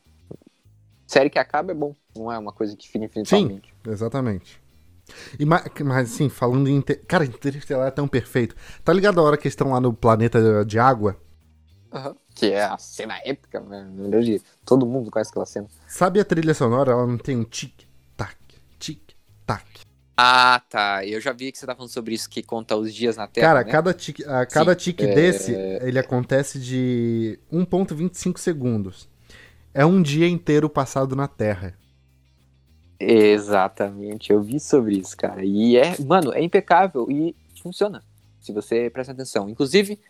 Série que acaba é bom, não é uma coisa que fica infinitamente. Sim, exatamente. E, mas, mas assim, falando em. Inter... Cara, Interestelar é tão perfeito. Tá ligado a hora que estão lá no planeta de água? Uhum. Que é a cena épica, né? verdade, todo mundo conhece aquela cena. Sabe a trilha sonora? Ela não tem um tic-tac, tic-tac. Ah, tá. Eu já vi que você tá falando sobre isso, que conta os dias na Terra. Cara, né? cada tique, a, cada tique é... desse, ele acontece de 1,25 segundos. É um dia inteiro passado na Terra. Exatamente, eu vi sobre isso, cara. E é, mano, é impecável e funciona. Se você presta atenção. Inclusive,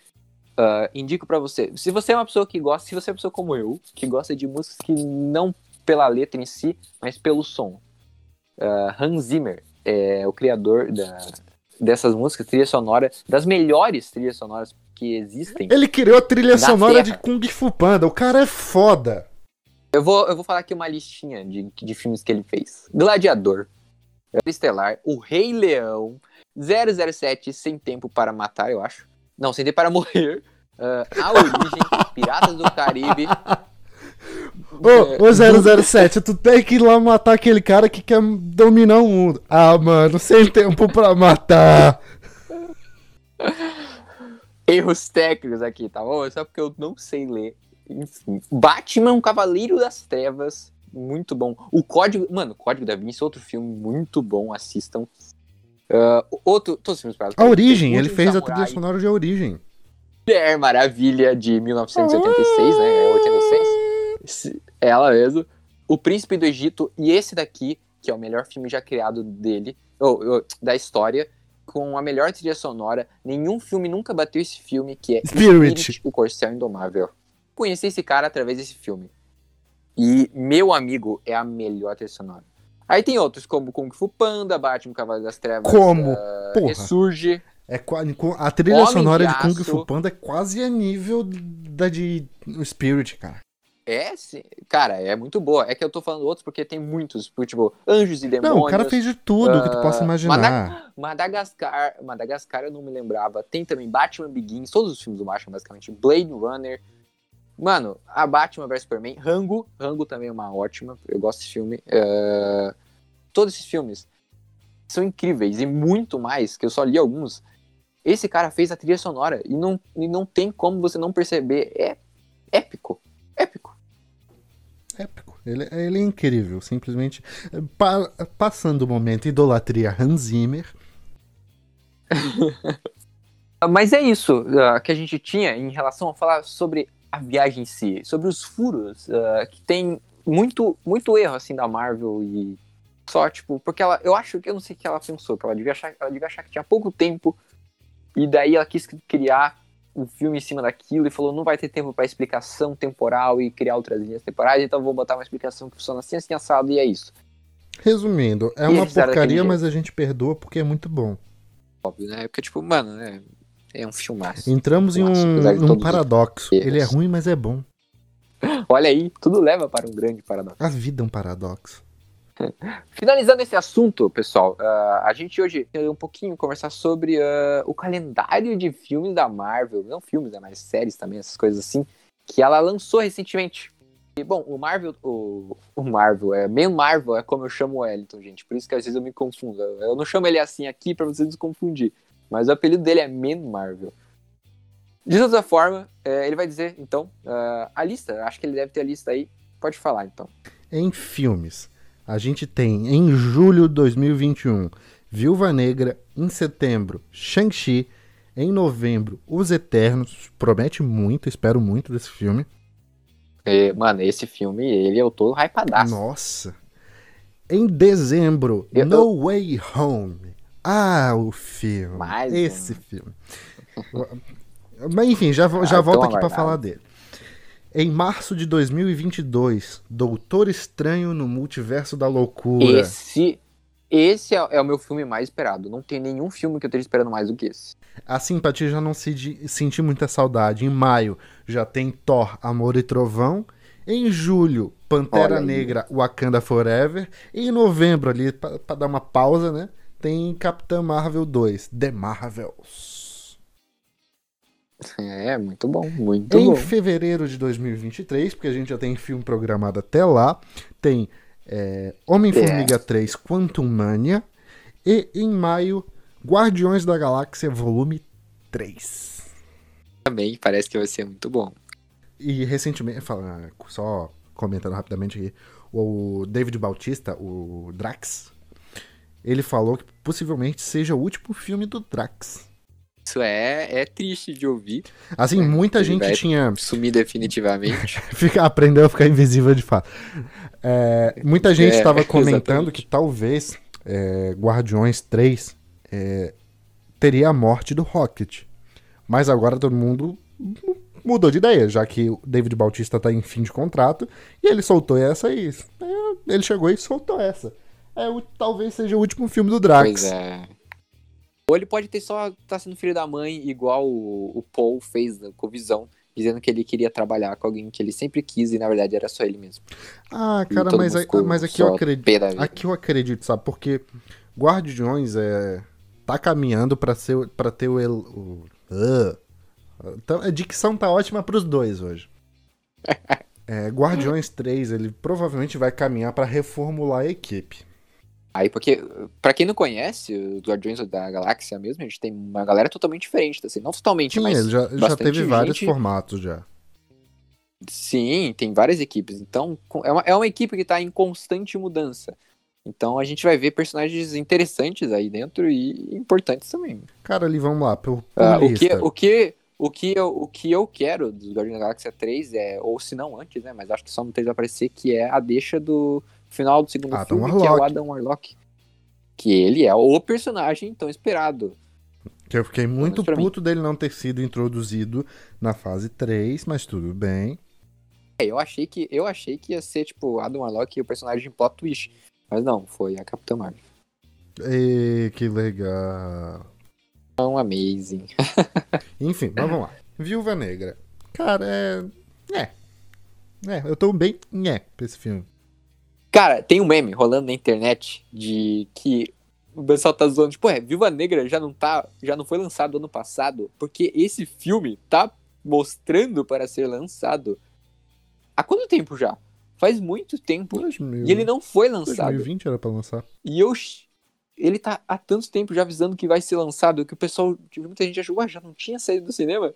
Uh, indico para você. Se você é uma pessoa que gosta, se você é uma pessoa como eu, que gosta de músicas que não pela letra em si, mas pelo som. Uh, Hans Zimmer é o criador da, dessas músicas, trilha sonora, das melhores trilhas sonoras que existem. Ele criou a trilha sonora Terra. de Kung Fu Panda, o cara é foda. Eu vou, eu vou falar aqui uma listinha de, de filmes que ele fez. Gladiador, Estelar, O Rei Leão, 007 Sem Tempo para Matar, eu acho. Não, Sem Tempo para Morrer. Uh, a Origem, Piratas do Caribe. Ô, ô 007, tu tem que ir lá matar aquele cara que quer dominar o mundo. Ah, mano, sem tempo pra matar. Erros técnicos aqui, tá bom? Só porque eu não sei ler. Enfim. Batman, Cavaleiro das Trevas. Muito bom. O Código. Mano, Código da Vinci, outro filme muito bom. Assistam. Uh, outro, todos os filmes A Origem, ele fez Samurai, a trilha sonora de A Origem. Mulher Maravilha de 1986, né? É 86. Ela mesmo. O Príncipe do Egito e esse daqui que é o melhor filme já criado dele, ou, ou, da história, com a melhor trilha sonora. Nenhum filme nunca bateu esse filme, que é Spirit, Spirit o Corcel Indomável. Conheci esse cara através desse filme. E, meu amigo, é a melhor trilha sonora. Aí tem outros, como Kung Fu Panda, Batman Cavalo das Trevas, como? Uh, Porra. Ressurge. É, a trilha Homem sonora de, de Kung Fu Panda é quase a nível da de Spirit, cara. É, sim. Cara, é muito boa. É que eu tô falando outros porque tem muitos, tipo, Anjos e Demônios. Não, o cara fez de tudo uh, que tu possa imaginar. Madagascar, Madagascar eu não me lembrava. Tem também Batman Begins, todos os filmes do Batman, basicamente. Blade Runner. Mano, a Batman vs Superman. Rango, Rango também é uma ótima. Eu gosto desse filme. Uh, todos esses filmes são incríveis e muito mais, que eu só li alguns. Esse cara fez a trilha sonora e não, e não tem como você não perceber. É épico. Épico épico. Ele, ele é incrível, simplesmente. Pa, passando o momento idolatria Hans Zimmer. Mas é isso uh, que a gente tinha em relação a falar sobre a viagem em si, sobre os furos, uh, que tem muito, muito erro assim da Marvel e só, tipo, porque ela, eu acho que eu não sei o que ela pensou, ela devia achar, ela devia achar que tinha pouco tempo e daí ela quis criar um filme em cima daquilo e falou: não vai ter tempo para explicação temporal e criar outras linhas temporais, então vou botar uma explicação que funciona assim, assim, assado, e é isso. Resumindo, é e uma porcaria, mas a gente perdoa porque é muito bom. Óbvio, né? Porque, tipo, mano, né? É um filmaço. Entramos em um, um paradoxo. Ele é ruim, mas é bom. Olha aí, tudo leva para um grande paradoxo. A vida é um paradoxo. Finalizando esse assunto, pessoal, uh, a gente hoje quer um pouquinho conversar sobre uh, o calendário de filmes da Marvel, não filmes, né, mas séries também, essas coisas assim, que ela lançou recentemente. E, bom, o Marvel, o, o Marvel, é meio Marvel, é como eu chamo o Wellington, gente, por isso que às vezes eu me confundo. Eu não chamo ele assim aqui para vocês não confundir, mas o apelido dele é Man Marvel. De toda forma, é, ele vai dizer, então, uh, a lista, acho que ele deve ter a lista aí, pode falar então. Em filmes, a gente tem em julho de 2021 Viúva Negra, em setembro Shang-Chi, em novembro Os Eternos, promete muito, espero muito desse filme. É, mano, esse filme, ele eu tô hypadaço. Nossa. Em dezembro, eu, No. Way Home. Ah, o filme. Mais esse um. filme. Mas enfim, já, já ah, volto aqui para falar dele. Em março de 2022, Doutor Estranho no Multiverso da Loucura. Esse, esse é, é, o meu filme mais esperado. Não tem nenhum filme que eu esteja esperando mais do que esse. A simpatia já não se, senti muita saudade. Em maio já tem Thor, Amor e Trovão. Em julho, Pantera Negra, Wakanda Forever. E em novembro, ali, para dar uma pausa, né? Tem Capitã Marvel 2, The Marvels. É, muito bom, muito em bom. Em fevereiro de 2023, porque a gente já tem filme programado até lá, tem é, Homem-Formiga é. 3 Quantum Mania e em maio Guardiões da Galáxia Volume 3. Também parece que vai ser muito bom. E recentemente, só comentando rapidamente aqui, o David Bautista, o Drax, ele falou que possivelmente seja o último filme do Drax. Isso é, é triste de ouvir. Assim, muita Ele gente tinha. Sumir definitivamente. Fica, aprendeu a ficar invisível de fato. É, muita gente estava é, comentando que talvez é, Guardiões 3 é, teria a morte do Rocket. Mas agora todo mundo mudou de ideia, já que o David Bautista está em fim de contrato e ele soltou essa e é, ele chegou e soltou essa. É, o, talvez seja o último filme do Drax. Pois é. Ou ele pode ter só tá sendo filho da mãe, igual o, o Paul fez né, com o Visão, dizendo que ele queria trabalhar com alguém que ele sempre quis e na verdade era só ele mesmo. Ah, cara, mas, mas aqui eu acredito. Aqui eu acredito, sabe? Porque Guardiões é tá caminhando para ser para ter o, o uh, então, a dicção tá ótima para os dois hoje. é, Guardiões 3, ele provavelmente vai caminhar para reformular a equipe. Aí, porque, para quem não conhece, os Guardiões da Galáxia mesmo, a gente tem uma galera totalmente diferente, assim, não totalmente, Sim, mas. Já, já teve vários formatos já. Sim, tem várias equipes. Então, é uma, é uma equipe que tá em constante mudança. Então a gente vai ver personagens interessantes aí dentro e importantes também. Cara, ali vamos lá, por, por uh, o que o que o que eu, o que eu quero dos Guardiões da Galáxia 3 é, ou se não antes, né, mas acho que só no 3 vai aparecer, que é a deixa do final do segundo Adam filme, que é o Warlock. Adam Warlock. Que ele é o personagem tão esperado. Que eu fiquei muito pra mim. puto dele não ter sido introduzido na fase 3, mas tudo bem. É, eu achei que eu achei que ia ser tipo Adam Warlock e o personagem plot twist, mas não, foi a Capitã Marvel. E que legal. Tão amazing. Enfim, mas vamos lá. Viúva Negra. Cara, é. É. É, eu tô bem. É, pra esse filme. Cara, tem um meme rolando na internet de que o pessoal tá zoando, tipo, é, Viúva Negra já não tá, já não foi lançado ano passado, porque esse filme tá mostrando para ser lançado há quanto tempo já? Faz muito tempo. 2000, E ele não foi lançado. 2020 era pra lançar. E eu. Ele tá há tanto tempo já avisando que vai ser lançado que o pessoal. tipo, Muita gente achou, ué, já não tinha saído do cinema?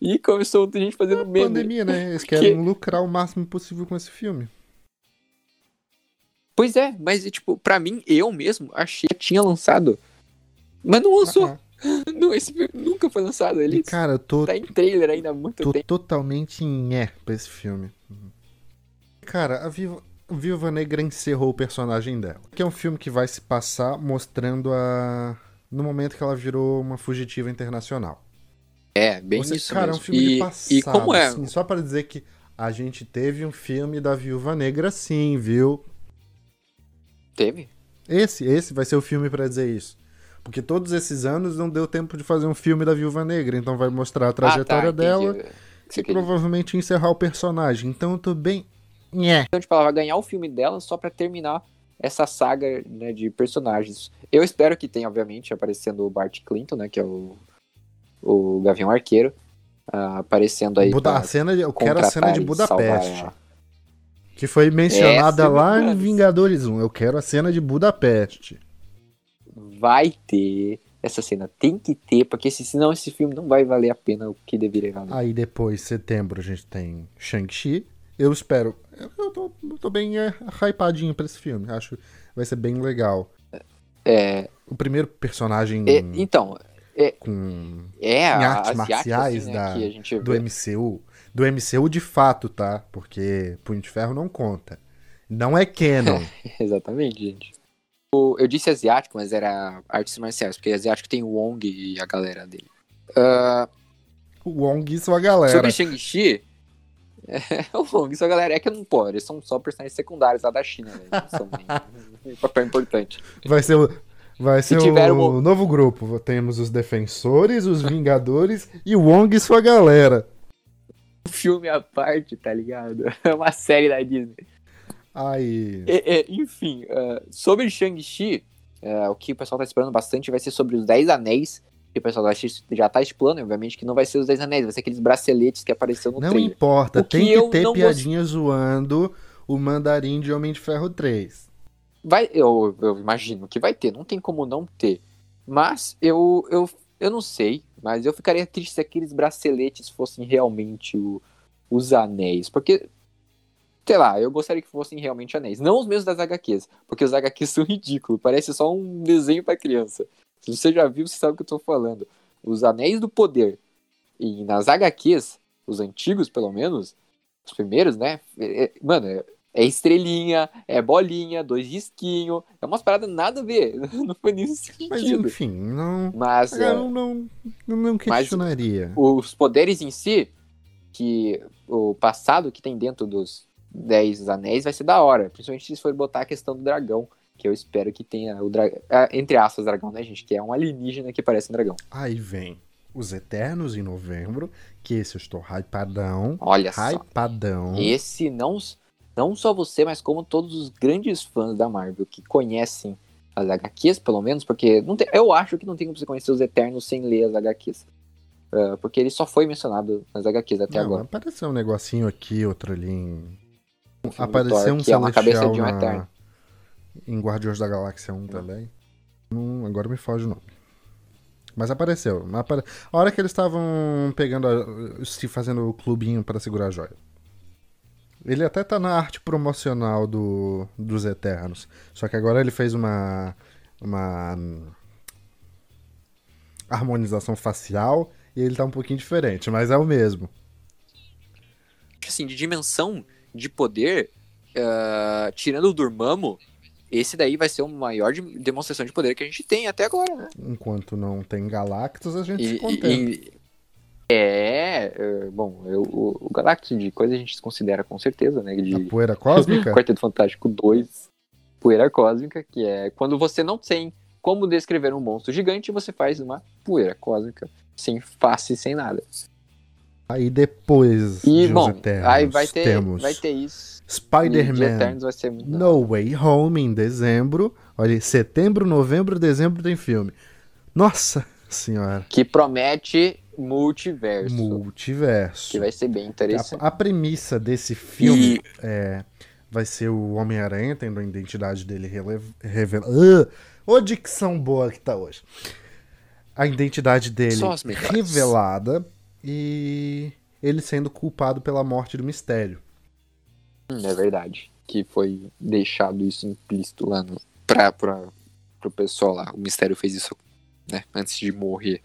E começou muita gente fazendo meme. Pandemia, né? Eles querem lucrar o máximo possível com esse filme. Pois é, mas tipo, pra mim, eu mesmo achei que tinha lançado. Mas não lançou. Ah, Não, esse filme nunca foi lançado. E, Ele cara, eu tô, tá em trailer ainda há muito tô tempo. totalmente em é pra esse filme. Cara, a Viúva, a Viúva Negra encerrou o personagem dela. Que é um filme que vai se passar mostrando a. No momento que ela virou uma fugitiva internacional. É, bem seja, isso cara, é um mesmo. filme e, de passado. e como é? assim, só pra dizer que a gente teve um filme da Viúva Negra sim, viu? Teve? Esse, esse vai ser o filme pra dizer isso. Porque todos esses anos não deu tempo de fazer um filme da Viúva Negra, então vai mostrar a trajetória ah, tá, dela e provavelmente encerrar o personagem. Então eu tô bem. Nhé. Então, tipo, ela vai ganhar o filme dela só pra terminar essa saga né, de personagens. Eu espero que tenha, obviamente, aparecendo o Bart Clinton, né? Que é o, o Gavião Arqueiro. ah, aparecendo aí. Buda- a cena de- eu quero a cena de salvar Budapeste. ela. Que foi mencionada Essa, lá em. Vingadores 1. Eu quero a cena de Budapeste. Vai ter. Essa cena tem que ter, porque se- senão esse filme não vai valer a pena o que deveria valer. Aí depois, setembro, a gente tem Shang-Chi. Eu espero. Eu, tô, eu tô bem é, hypadinho pra esse filme. Acho que vai ser bem legal. É, O primeiro personagem é, então, com, é em artes marciais assim, né, da- do. MCU. Do MCU de fato, tá? Porque Punho de Ferro não conta. Não é canon. Exatamente, gente. O- eu disse asiático, mas era artes marciais, porque asiático tem o Wong e a galera dele. Ah, o Wong e sua galera. sobre Shang-Chi, o Wong e sua galera é que não pode, eles são só personagens secundários lá da China, né? Não são nem um papel importante. Vai ser o, vai ser tiver o uma- novo grupo. Temos os Defensores, os Vingadores e o Wong e sua galera. Filme à parte, tá ligado? É uma série da Disney. Aí. É, é, enfim, ah, sobre Shang-Chi, ah, o que o pessoal tá esperando bastante vai ser sobre os Dez Anéis. E o pessoal já- tá estipulando, obviamente, que não vai ser os Dez Anéis, vai ser aqueles braceletes que apareceu no Não trailer. importa, O que tem que eu ter não piadinha zoando o mandarim de Homem de Ferro 3. Vai, eu, eu imagino que vai ter, não tem como não ter. Mas eu, eu, eu não sei, mas eu ficaria triste se aqueles braceletes fossem realmente o- os anéis. Porque, sei lá, eu gostaria que fossem realmente anéis. Não os mesmos das HQs, porque os HQs são ridículos, parece só um desenho pra criança. Se você já viu, você sabe o que eu tô falando. Os anéis do poder. E nas HQs, os antigos pelo menos, os primeiros, né? é- é- mano, é, é estrelinha, é bolinha, dois risquinhos. É umas paradas nada a ver. Não foi Mas sentido. enfim, não. Mas, é, Eu não, não, não questionaria. os poderes em si, que o passado que tem dentro dos Dez Anéis vai ser da hora. Principalmente se for botar a questão do dragão. Que eu espero que tenha o dragão. Entre aspas, dragão, né, gente? Que é um alienígena que parece um dragão. Aí vem os Eternos em novembro, que esse eu estou hypadão. Olha só. Hypadão. Esse não, não só você, mas como todos os grandes fãs da Marvel que conhecem as HQs, pelo menos, porque não tem- eu acho que não tem como você conhecer os Eternos sem ler as HQs. Ah, porque ele só foi mencionado nas HQs até Não, agora. apareceu um negocinho aqui, outro ali. Em... Apareceu Thor, um é Celestial de um na- Eterno. em Guardiões da Galáxia 1 também. Hum, agora me foge o nome. Mas apareceu. Apare- A hora que eles estavam pegando, a- se fazendo o clubinho para segurar a joia. Ele até tá na arte promocional do, dos Eternos. Só que agora ele fez uma. Uma. harmonização facial e ele tá um pouquinho diferente, mas é o mesmo. Assim, de dimensão de poder, uh, tirando o Dormammu, esse daí vai ser a maior de, demonstração de poder que a gente tem até agora, né? Enquanto não tem Galactus, a gente e, se contenta. E, é, é, bom, eu, o, o Galactus de coisa a gente considera com certeza, né? De a poeira cósmica? Quarteto Fantástico 2, poeira cósmica, que é quando você não tem como descrever um monstro gigante, você faz uma poeira cósmica, sem face, sem nada. Aí depois e, de bom, Eternos, aí vai ter, temos vai ter isso. Spider-Man No Way Home em dezembro. Olha, setembro, novembro, dezembro tem filme. Nossa senhora. Que promete multiverso. Multiverso. Que vai ser bem interessante. A, a premissa desse filme e... é, vai ser o Homem-Aranha tendo a identidade dele revelada. Uh, ô dicção boa que tá hoje. A identidade dele revelada e ele sendo culpado pela morte do mistério. Hum, é verdade. Que foi deixado isso implícito lá no, pra, pra, pro pessoal lá. O mistério fez isso né, antes de morrer.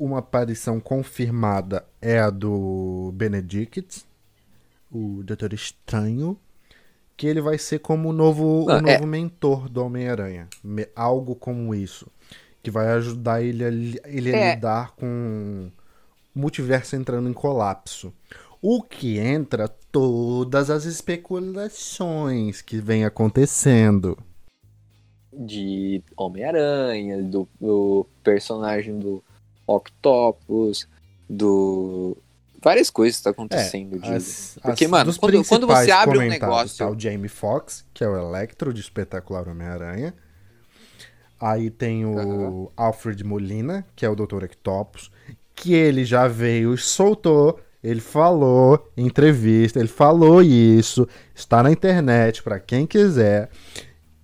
Uma aparição confirmada é a do Benedict, o Doutor Estranho, que ele vai ser como o novo, Não, o novo é... mentor do Homem-Aranha. Algo como isso. Que vai ajudar ele a, ele a é... lidar com multiverso entrando em colapso. O que entra todas as especulações que vem acontecendo. De Homem-Aranha, do, do, personagem do Octopus, do. Várias coisas estão tá acontecendo. É, as, Porque, as, mano, quando, quando você abre um negócio. Tá o Jamie Foxx, que é o Electro de Espetacular Homem-Aranha. Aí tem o uhum. Alfred Molina, que é o Dr. Octopus que ele já veio, soltou, ele falou em entrevista, ele falou isso, está na internet para quem quiser,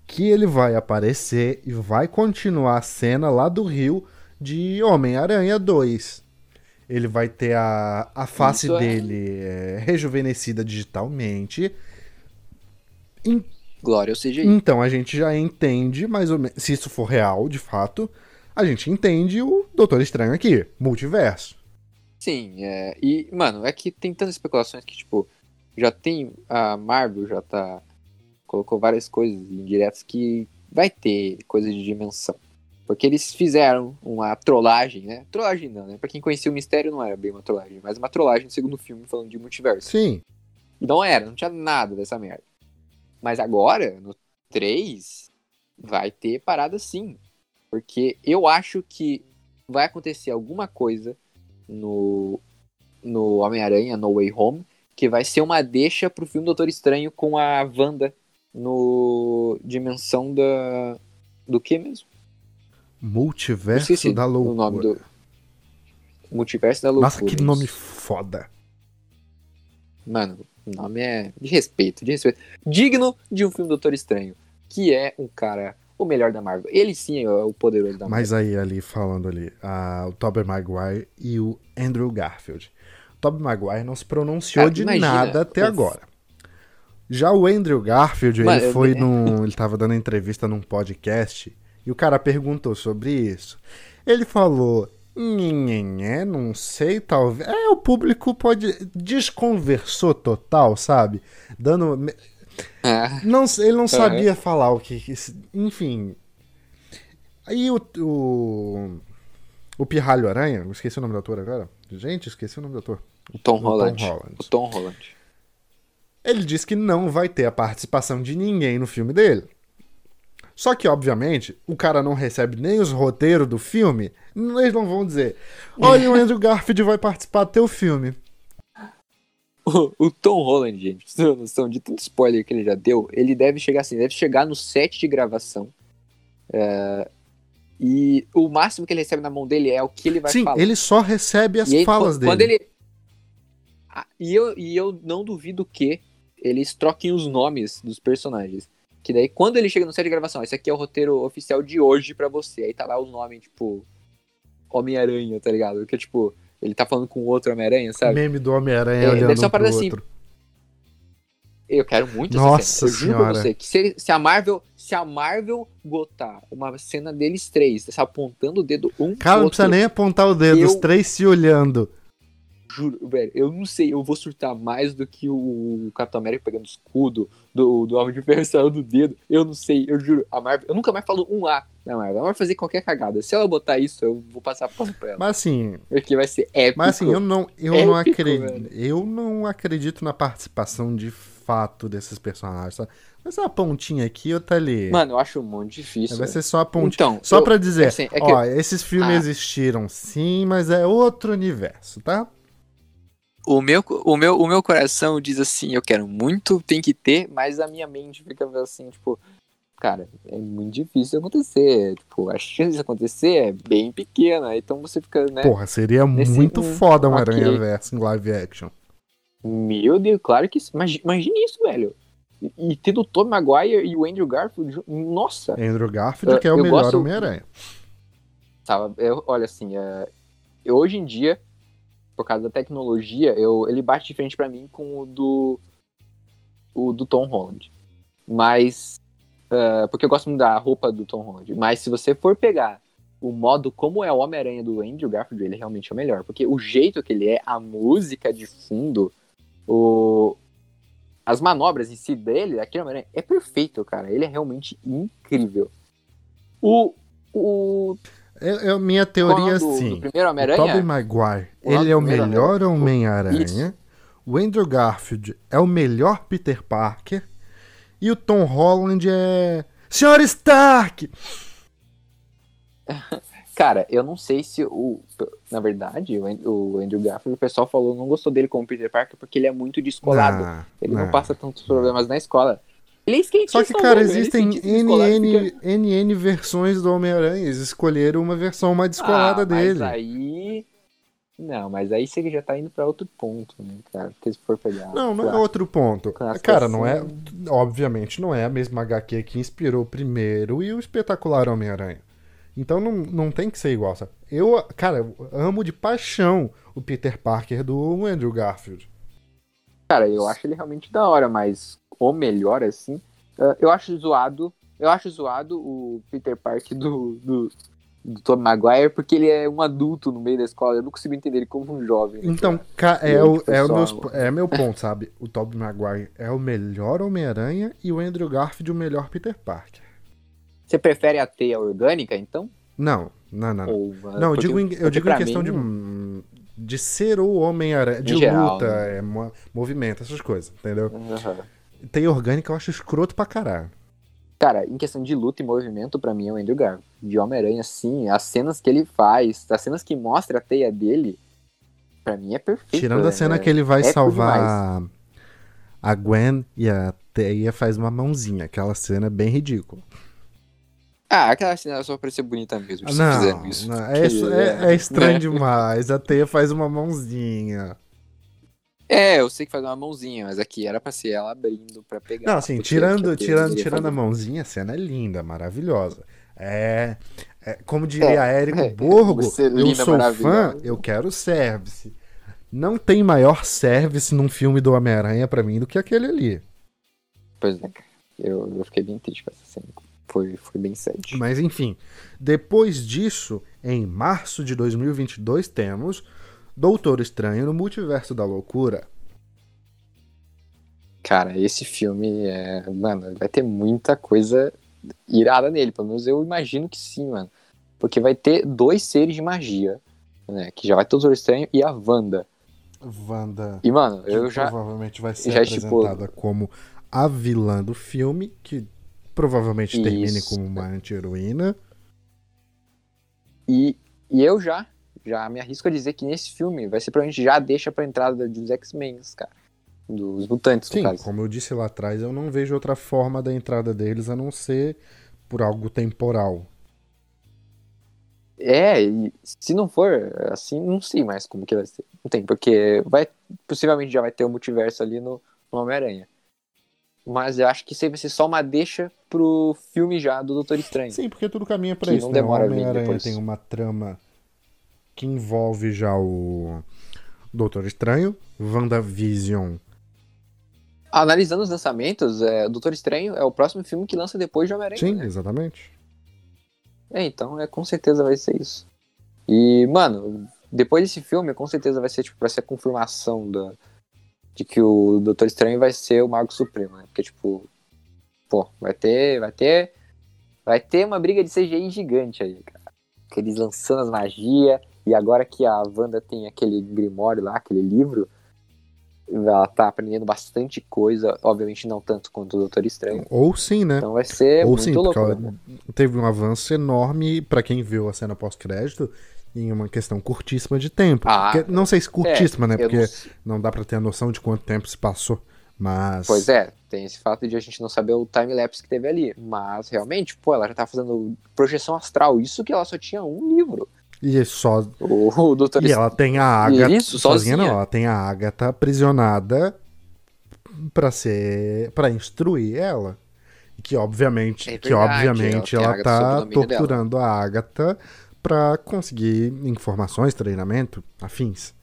que ele vai aparecer e vai continuar a cena lá do Rio de Homem-Aranha 2. Ele vai ter a, a face é... dele é, rejuvenescida digitalmente. Glória ao CGI. Então a gente já entende mais ou menos, se isso for real, de fato, a gente entende o Doutor Estranho aqui, multiverso. Sim, é, e, mano, é que tem tantas especulações que, tipo, já tem. A Marvel já tá. colocou várias coisas indiretas que vai ter coisa de dimensão. Porque eles fizeram uma trollagem, né? Trollagem não, né? Pra quem conhecia o mistério não era bem uma trollagem, mas uma trollagem no segundo filme falando de multiverso. Sim. Não era, não tinha nada dessa merda. Mas agora, no 3, vai ter parada sim. Porque eu acho que vai acontecer alguma coisa no, no Homem-Aranha, No Way Home, que vai ser uma deixa pro filme Doutor Estranho com a Wanda no Dimensão da. Do que mesmo? Multiverso da Loucura. O nome do... Multiverso da Loucura. Nossa, que nome foda. Mano, o nome é de respeito, de respeito. Digno de um filme Doutor Estranho. Que é um cara o melhor da Marvel. Ele sim é o poderoso da Marvel. Mas aí, ali, falando ali, o Tobey Maguire e o Andrew Garfield. O Tobey Maguire não se pronunciou de imagina, nada até agora. Já o Andrew Garfield, Mano, ele foi eu... num. Ele tava dando entrevista num podcast e o cara perguntou sobre isso. Ele falou. Nhenhenhé, não sei, talvez. É, o público pode. Desconversou total, sabe? Dando é. Não, ele não sabia falar o que. Enfim. Aí o, o. O Pirralho Aranha, esqueci o nome do ator agora. Gente, esqueci o nome do ator. O Tom, Holland. Tom Holland. O Tom Holland. Ele disse que não vai ter a participação de ninguém no filme dele. Só que, obviamente, o cara não recebe nem os roteiros do filme. Eles não vão dizer: Olha, o Andrew Garfield vai participar do teu filme. O, Tom Holland, gente, pra você noção de tanto spoiler que ele já deu, ele deve chegar assim, deve chegar no set de gravação. É, e o máximo que ele recebe na mão dele é o que ele vai Sim, falar. ele só recebe as aí, falas quando, dele. Quando ele... Ah, e, eu, e eu não duvido que eles troquem os nomes dos personagens. Que daí, quando ele chega no set de gravação, esse aqui é o roteiro oficial de hoje para você. Aí tá lá o nome, tipo, Homem-Aranha, tá ligado? Que é tipo, ele tá falando com outro Homem-Aranha, sabe? Meme do Homem-Aranha é, olhando deve ser parada assim. Eu quero muito Nossa essa cena. Eu juro pra você que se, se, a Marvel, se a Marvel botar uma cena deles três, tá apontando o dedo um Cara, não precisa nem apontar o dedo, eu... os três se olhando. juro, velho, eu não sei, eu vou surtar mais do que o Capitão América pegando escudo do, do Homem de Ferro saindo do dedo. Eu não sei, eu juro. A Marvel, eu nunca mais falo um A da Marvel. Ela vai fazer qualquer cagada. Se ela botar isso, eu vou passar pano pra ela. Mas assim. Porque vai ser épico. Mas assim, eu não, eu épico, não acredito. Eu não acredito na participação de fato desses personagens, sabe? Ser uma pontinha aqui, outra ali. Mano, eu acho muito difícil. Vai ser só a pontinha. Então, só eu, pra dizer, assim, é ó, esses filmes ah. existiram sim, mas é outro universo, tá? O meu, o, meu, o meu coração diz assim, eu quero muito, tem que ter, mas a minha mente fica assim, tipo, cara, é muito difícil acontecer. Tipo, a chance de acontecer é bem pequena. Então você fica, né? Porra, seria muito foda um okay. Aranha Verso em live action. Meu Deus, claro que imagine, isso, velho. E, e tendo o Tom Maguire e o Andrew Garfield, nossa. Andrew Garfield, que é o melhor gosto... Homem-Aranha. Tá, eu, olha assim, uh, hoje em dia, por causa da tecnologia, eu, ele bate de frente para mim com o do o do Tom Holland. Mas uh, porque eu gosto muito da roupa do Tom Holland. Mas se você for pegar o modo como é o Homem-Aranha do Andrew Garfield, ele realmente é o melhor, porque o jeito que ele é, a música de fundo, o as manobras em si dele, aquele Homem-Aranha é perfeito, cara. Ele é realmente incrível. O o é, é minha teoria do, assim. Primeiro Homem-Aranha. Tobey Maguire, ele é o melhor Homem-Aranha. O Andrew Garfield é o melhor Peter Parker. E o Tom Holland é. Senhor Stark! Cara, eu não sei se o. Na verdade, o Andrew Garfield, o pessoal falou não gostou dele como Peter Parker porque ele é muito descolado. Não, ele não, não passa tantos problemas na escola. Ele é skatista. Só que, cara, velho, existem NN, fica... NN versões do Homem-Aranha. Eles escolheram uma versão mais descolada ah, dele. Mas aí. Não, mas aí você já tá indo pra outro ponto, né, cara? Porque se for pegar. Não, não é outro ponto. Cara, não é. Obviamente, não é a mesma HQ que inspirou o primeiro e o espetacular Homem-Aranha. Então não, não tem que ser igual, sabe? Eu, cara, eu amo de paixão o Peter Parker do Andrew Garfield. Cara, eu acho ele realmente da hora, mas o melhor, assim. Uh, eu acho zoado. Eu acho zoado o Peter Parker do, do, do Tom Maguire, porque ele é um adulto no meio da escola. Eu não consigo entender ele como um jovem. Né, então, é, o, é, o meus, é meu ponto, sabe? O Tom Maguire é o melhor Homem-Aranha e o Andrew Garfield o melhor Peter Parker. Você prefere a teia orgânica, então? Não, não, não. Ou, uh, não, eu digo em, eu digo em questão mim... de de ser o Homem-Aranha, de luta, né? é, movimento, essas coisas, entendeu? Uhum. Tem orgânica, eu acho escroto pra caralho. Cara, em questão de luta e movimento, para mim é o Andrew Garfield. De Homem-Aranha, sim, as cenas que ele faz, as cenas que mostra a teia dele, para mim é perfeito. Tirando né? a cena que ele vai é salvar a Gwen e a teia faz uma mãozinha. Aquela cena é bem ridícula. Ah, aquela cena só pra ser bonita mesmo. Não, isso. Não, é, é, é, estranho né? demais. A teia faz uma mãozinha. É, eu sei que faz uma mãozinha, mas aqui era pra ser ela abrindo pra pegar. Não, assim, tirando, tirando, tirando a mãozinha, a cena é linda, maravilhosa. É. é como diria é, Érico é, Borgo, eu sou fã, eu quero service. Não tem maior service num filme do Homem-Aranha pra mim do que aquele ali. Pois é, eu, eu fiquei bem triste com essa cena. Foi, foi bem sad. Mas enfim, depois disso, em março de 2022, temos Doutor Estranho no Multiverso da Loucura. Cara, esse filme é. Mano, vai ter muita coisa irada nele. Pelo menos eu imagino que sim, mano. Porque vai ter dois seres de magia. Né? Que já vai ter o Doutor Estranho e a Wanda. Wanda. E, mano, eu já. Provavelmente vai ser já, apresentada tipo... como a vilã do filme, que provavelmente Isso. termine como uma anti-heroína. E, e eu já já me arrisco a dizer que nesse filme vai ser provavelmente já deixa pra entrada dos X-Men, cara. Dos mutantes, Sim, no como eu disse lá atrás, eu não vejo outra forma da entrada deles a não ser por algo temporal. É, e se não for assim, não sei mais como que vai ser. Não tem, porque vai, possivelmente já vai ter o um multiverso ali no, no Homem-Aranha. Mas eu acho que isso aí vai ser só uma deixa pro filme já do Doutor Estranho. Sim, porque tudo caminha pra isso. Não né? demora o Homem-Aranha tem uma trama que envolve já o Doutor Estranho, WandaVision. Analisando os lançamentos, é, Doutor Estranho é o próximo filme que lança depois de Homem-Aranha. Sim, né? exatamente. É, então é, com certeza vai ser isso. E, mano, depois desse filme, com certeza vai ser, tipo, vai ser a confirmação da, de que o Doutor Estranho vai ser o Mago Supremo, né? Porque, tipo, pô, vai ter, vai ter, vai ter uma briga de CGI gigante aí, cara. Eles lançando as magias, e agora que a Wanda tem aquele Grimório lá, aquele livro, ela tá aprendendo bastante coisa, obviamente não tanto quanto o Doutor Estranho. Ou sim, né? Então vai ser Ou muito sim, louco. porque ela né? teve um avanço enorme pra quem viu a cena pós-crédito em uma questão curtíssima de tempo. Ah, Porque- não sei se curtíssima, né? Eu Porque não não dá pra ter a noção de quanto tempo se passou. Mas. Pois é, tem esse fato de a gente não saber o time-lapse que teve ali. Mas realmente, pô, ela já tá fazendo projeção astral. Isso que ela só tinha um livro. E só. O, o Doutor E ela tem a Agatha. Isso, sozinha sozinha. não, ela tem a Agatha aprisionada pra ser. para instruir ela. E que obviamente, É que verdade, obviamente ela ela, tá o domínio dela. torturando a Agatha pra conseguir informações, treinamento, afins.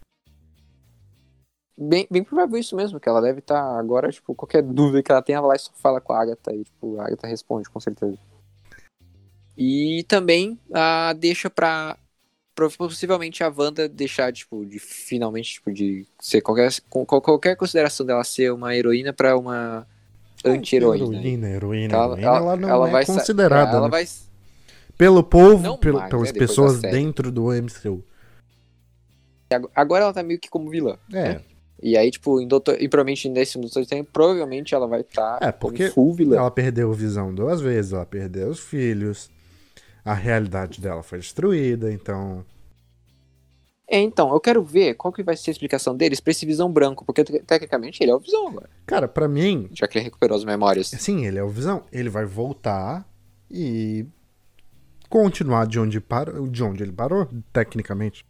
Bem, bem provável isso mesmo, que ela deve estar agora, tipo, qualquer dúvida que ela tenha, ela vai lá e só fala com a Agatha e, tipo, a Agatha responde, com certeza. E também a deixa pra, pra possivelmente a Wanda deixar, tipo, de finalmente, tipo, de ser qualquer, com, qualquer consideração dela ser uma heroína pra uma anti-heroína. Heroína, heroína, Então, heroína, ela, não ela é vai considerada. é, ela né? vai Pelo povo, pelo- mais, pelas né, pessoas dentro do MCU. Agora ela tá meio que como vilã. É, E aí, tipo, em Doutor, e provavelmente nesse Doutor Estranho, provavelmente ela vai estar É, como porque full vilã. ela perdeu visão duas vezes, ela perdeu os filhos, a realidade dela foi destruída, então. É, então, eu quero ver qual que vai ser a explicação deles pra esse Visão Branco, porque te- tecnicamente ele é o Visão agora, Cara, pra mim, já que ele recuperou as memórias. sim, ele é o Visão. Ele vai voltar e continuar de onde, parou, de onde ele parou, tecnicamente.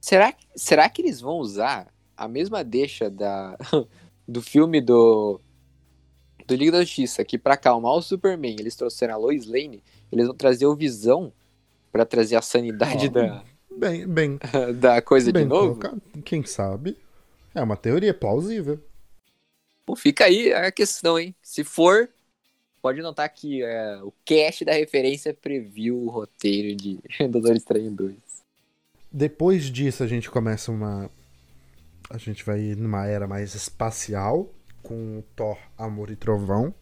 Será, que- será que eles vão usar a mesma deixa da, do filme do, do Liga da Justiça, que pra acalmar o Superman eles trouxeram a Lois Lane, eles vão trazer o Visão pra trazer a sanidade Ó, da, Bem, bem, da coisa bem de novo? colocado. Quem sabe? É uma teoria plausível. Fica aí a questão, hein? Se for, pode notar que é, o cast da referência previu o roteiro de Doutor Estranho 2. Depois disso, a gente começa uma. A gente vai numa era mais espacial, com Thor, Amor e Trovão.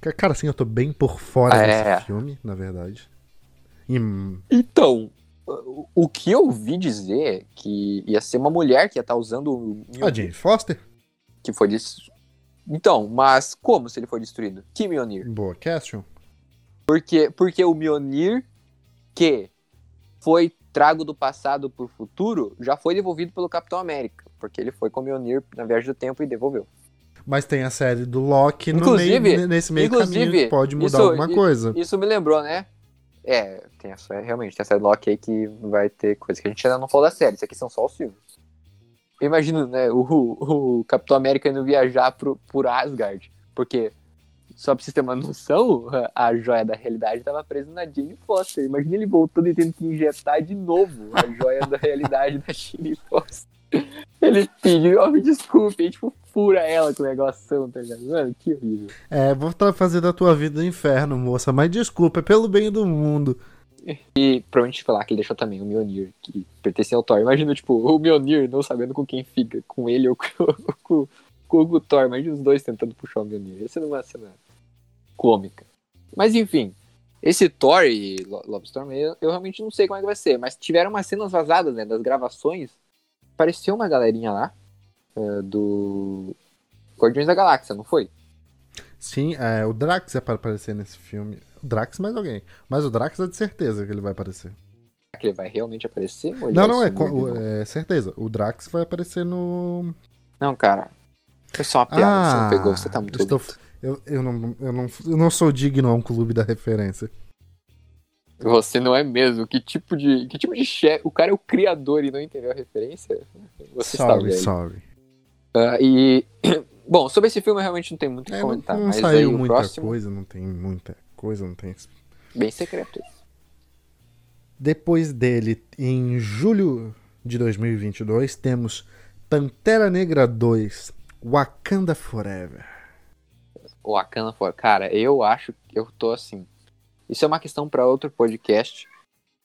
Ca- Cara, assim, eu tô bem por fora É. desse filme, na verdade. E, Então, o- que eu ouvi dizer que ia ser uma mulher que ia estar usando o a Jane Foster, que foi des... Então, mas como se ele foi destruído? Que Mjolnir? boa question. Porque, porque o Mjolnir que foi trago do passado pro futuro já foi devolvido pelo Capitão América. Porque ele foi com o Mjolnir na viagem do tempo e devolveu. Mas tem a série do Loki no Inclusive- meio, nesse meio inclusive, caminho que pode mudar isso- alguma coisa. Isso me lembrou, né? É, tem essa, realmente, tem essa Loki aí que vai ter coisa que a gente ainda não falou da série. Isso aqui são só os filmes. Eu imagino, né, o, o Capitão América indo viajar pro, por Asgard. Porque, só pra vocês terem uma noção, a joia da realidade tava presa na Jane Foster. Imagina ele voltando e tendo que injetar de novo a joia da realidade da Jane Foster. Ele pediu, ó, me desculpe, aí, tipo, fura ela com o negócio, tá ligado? Mano, que horrível. É, vou tá fazendo da tua vida um inferno, moça, mas desculpa, é pelo bem do mundo. E provavelmente falar que ele deixou também o Mjolnir, que pertencia ao Thor. Imagina, tipo, o Mjolnir não sabendo com quem fica, com ele ou com, com, com o Thor. Imagina os dois tentando puxar o Mjolnir. Essa não é uma cena cômica. Mas enfim, esse Thor e Lo- Love Storm, eu, eu realmente não sei como é que vai ser. Mas tiveram umas cenas vazadas, né, das gravações. Apareceu uma galerinha lá, eh, do Guardiões da Galáxia, não foi? Sim, é, o Drax é para aparecer nesse filme. O Drax mais alguém. Mas o Drax é de certeza que ele vai aparecer. Que ele vai realmente aparecer? Não, não, é, co- é certeza. O Drax vai aparecer no. Não, cara. Foi só uma piada, você não pegou, você tá muito Ah, estou- eu, eu, não, eu, não, eu não sou digno a um clube da referência. Você não é mesmo? Que tipo de. Que tipo de chefe. O cara é o criador e não entendeu a referência? Você está sorry, velho. sorry. Ah, e. Bom, sobre esse filme eu realmente não tenho muito o que É, não, comentar. não mas aí saiu muita próximo. coisa, não tem muita coisa, não tem. Bem secreto esse. Depois dele, em julho de 2022, temos Pantera Negra 2, Wakanda Forever. O Akana foi. Cara, eu acho que eu tô assim. Isso é uma questão pra outro podcast.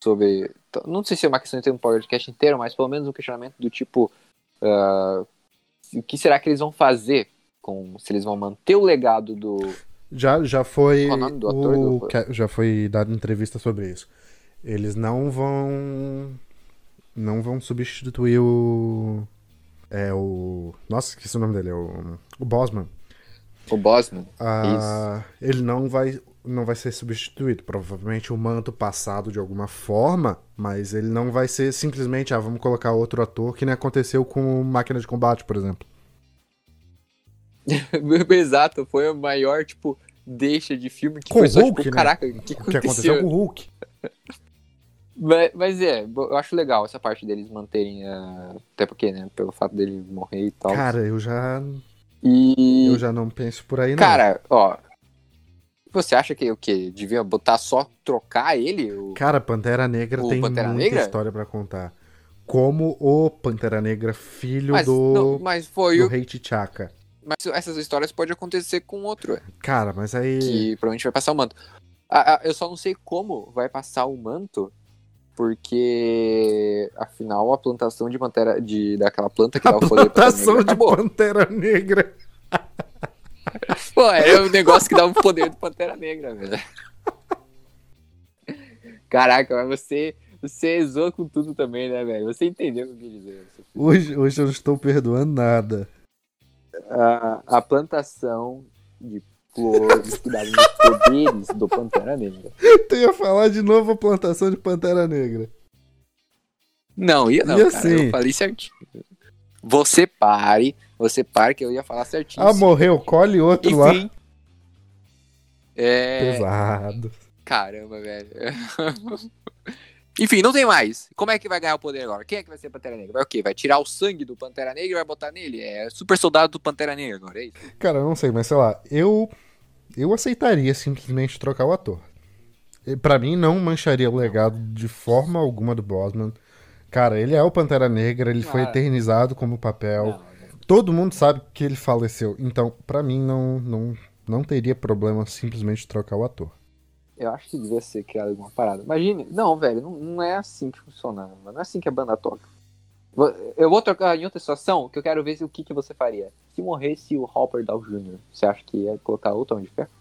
sobre. Não sei se é uma questão de ter um podcast inteiro, mas pelo menos um questionamento do tipo. Uh, o que será que eles vão fazer com. Se eles vão manter o legado do. Já, já foi. O nome do ator? o- Do- Já foi dado entrevista sobre isso. Eles não vão. Não vão substituir o. É o. Nossa, esqueci o nome dele. É o, o Bosman. O Bosman. Ah, ele não vai, não vai ser substituído. Provavelmente o manto passado de alguma forma, mas ele não vai ser simplesmente, ah, vamos colocar outro ator, que nem aconteceu com Máquina de Combate, por exemplo. Exato, foi a maior, tipo, deixa de filme que Com foi só, Hulk, tipo, né? caraca, o que O que aconteceu? aconteceu com o Hulk. Mas, mas é, eu acho legal essa parte deles manterem, até porque, né, pelo fato dele morrer e tal. Cara, eu já, e, eu já não penso por aí, não. cara, ó, você acha que o quê? Devia botar só trocar ele? O- Cara, Pantera Negra O tem Pantera muita Negra? história pra contar. Como o Pantera Negra, filho mas, do, não, mas foi do o... Rei T'Chaka. Mas essas histórias podem acontecer com outro, é, Cara, mas aí. que provavelmente vai passar o manto. Ah, ah, eu só não sei como vai passar o manto, porque afinal a plantação de pantera de daquela planta que A dá o poder plantação de acabou. Pantera Negra. Pô, é o negócio que dá o poder do Pantera Negra, velho. Caraca, mas você você zoa com tudo também, né, velho? Você entendeu o que eu quis dizer. Hoje, hoje eu não estou perdoando nada. A, a plantação de flores que davam os poderes do Pantera Negra. Tu ia falar de novo a plantação de Pantera Negra. Não, ia não, Ia cara. sim. Eu falei certinho. Você pare, você pare que eu ia falar certinho. Ah, morreu, colhe outro lá. Enfim. É. Pesado. Caramba, velho. Enfim, não tem mais. Como é que vai ganhar o poder agora? Quem é que vai ser Pantera Negra? Vai o quê? Vai tirar o sangue do Pantera Negra e vai botar nele? É super soldado do Pantera Negra agora, é isso? Cara, eu não sei, mas sei lá, eu eu aceitaria simplesmente trocar o ator. Pra mim não mancharia o legado de forma alguma do Bosman. Cara, ele é o Pantera Negra, ele foi eternizado como papel. Não, Todo mundo sabe que ele faleceu. Então, pra mim não não não teria problema simplesmente trocar o ator. eu acho que devia ser criado alguma parada. Imagine. Não, velho, não, não é assim que funciona. Não é assim que a banda toca. Eu vou trocar em outra situação que eu quero ver o que, que você faria. Se morresse o Hopper Dow Jr., você acha que ia colocar o Tom de Ferro?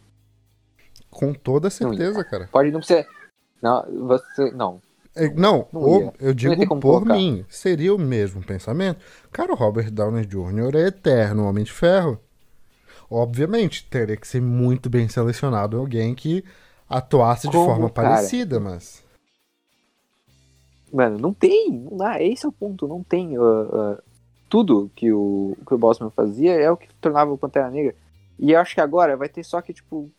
Com toda certeza, cara. Pode não ser. Não, você. Não. É, Não, Não o- eu digo por colocar. mim. Seria o mesmo pensamento. Cara, o Robert Downey Jr. é eterno Homem de Ferro. Obviamente, teria que ser muito bem selecionado alguém que atuasse de Como, forma cara? parecida, mas. Mano, não tem, não dá, esse é o ponto, não tem. ah, ah, tudo que o, que o Bossman fazia é o que tornava o Pantera Negra. E eu acho que agora vai ter só que, tipo,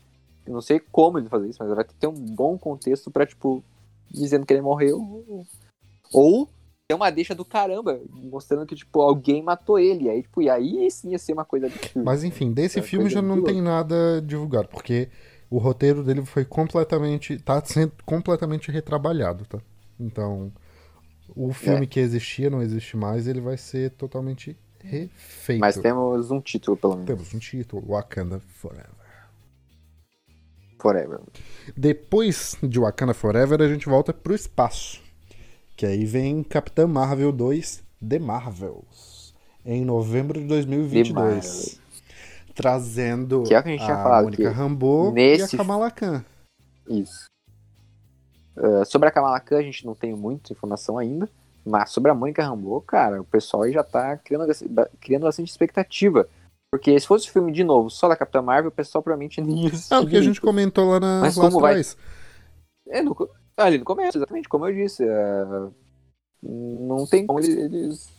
eu não sei como ele fazer isso, mas vai ter que ter um bom contexto pra, tipo, dizendo que ele morreu. Ou ter uma deixa do caramba, mostrando que, tipo, alguém matou ele. E aí, tipo, e aí sim ia ser uma coisa absurda. Mas enfim, desse É filme já não tem nada divulgado, porque o roteiro dele foi completamente. tá sendo completamente retrabalhado, tá? Então, o filme que existia não existe mais, ele vai ser totalmente refeito. Mas temos um título, pelo menos. Temos um título, Wakanda Forever. Forever. Depois de Wakanda Forever, a gente volta pro espaço. Que aí vem Capitã Marvel 2 The Marvels. Em novembro de 2022. The Marvels. Trazendo Que é o que a falado, Mônica Rambeau nesse- e a Kamala Khan. Isso. Ah, sobre a Kamala Khan, a gente não tem muita informação ainda. Mas sobre a Mônica Rambeau, cara, o pessoal aí já tá criando, criando bastante expectativa. Porque se fosse o filme de novo só da Capitã Marvel, o pessoal provavelmente nem ia assistir É o que a gente comentou lá, na, Mas lá como vai-. É, no, ali no começo, exatamente, como eu disse. ah, não tem como eles, eles,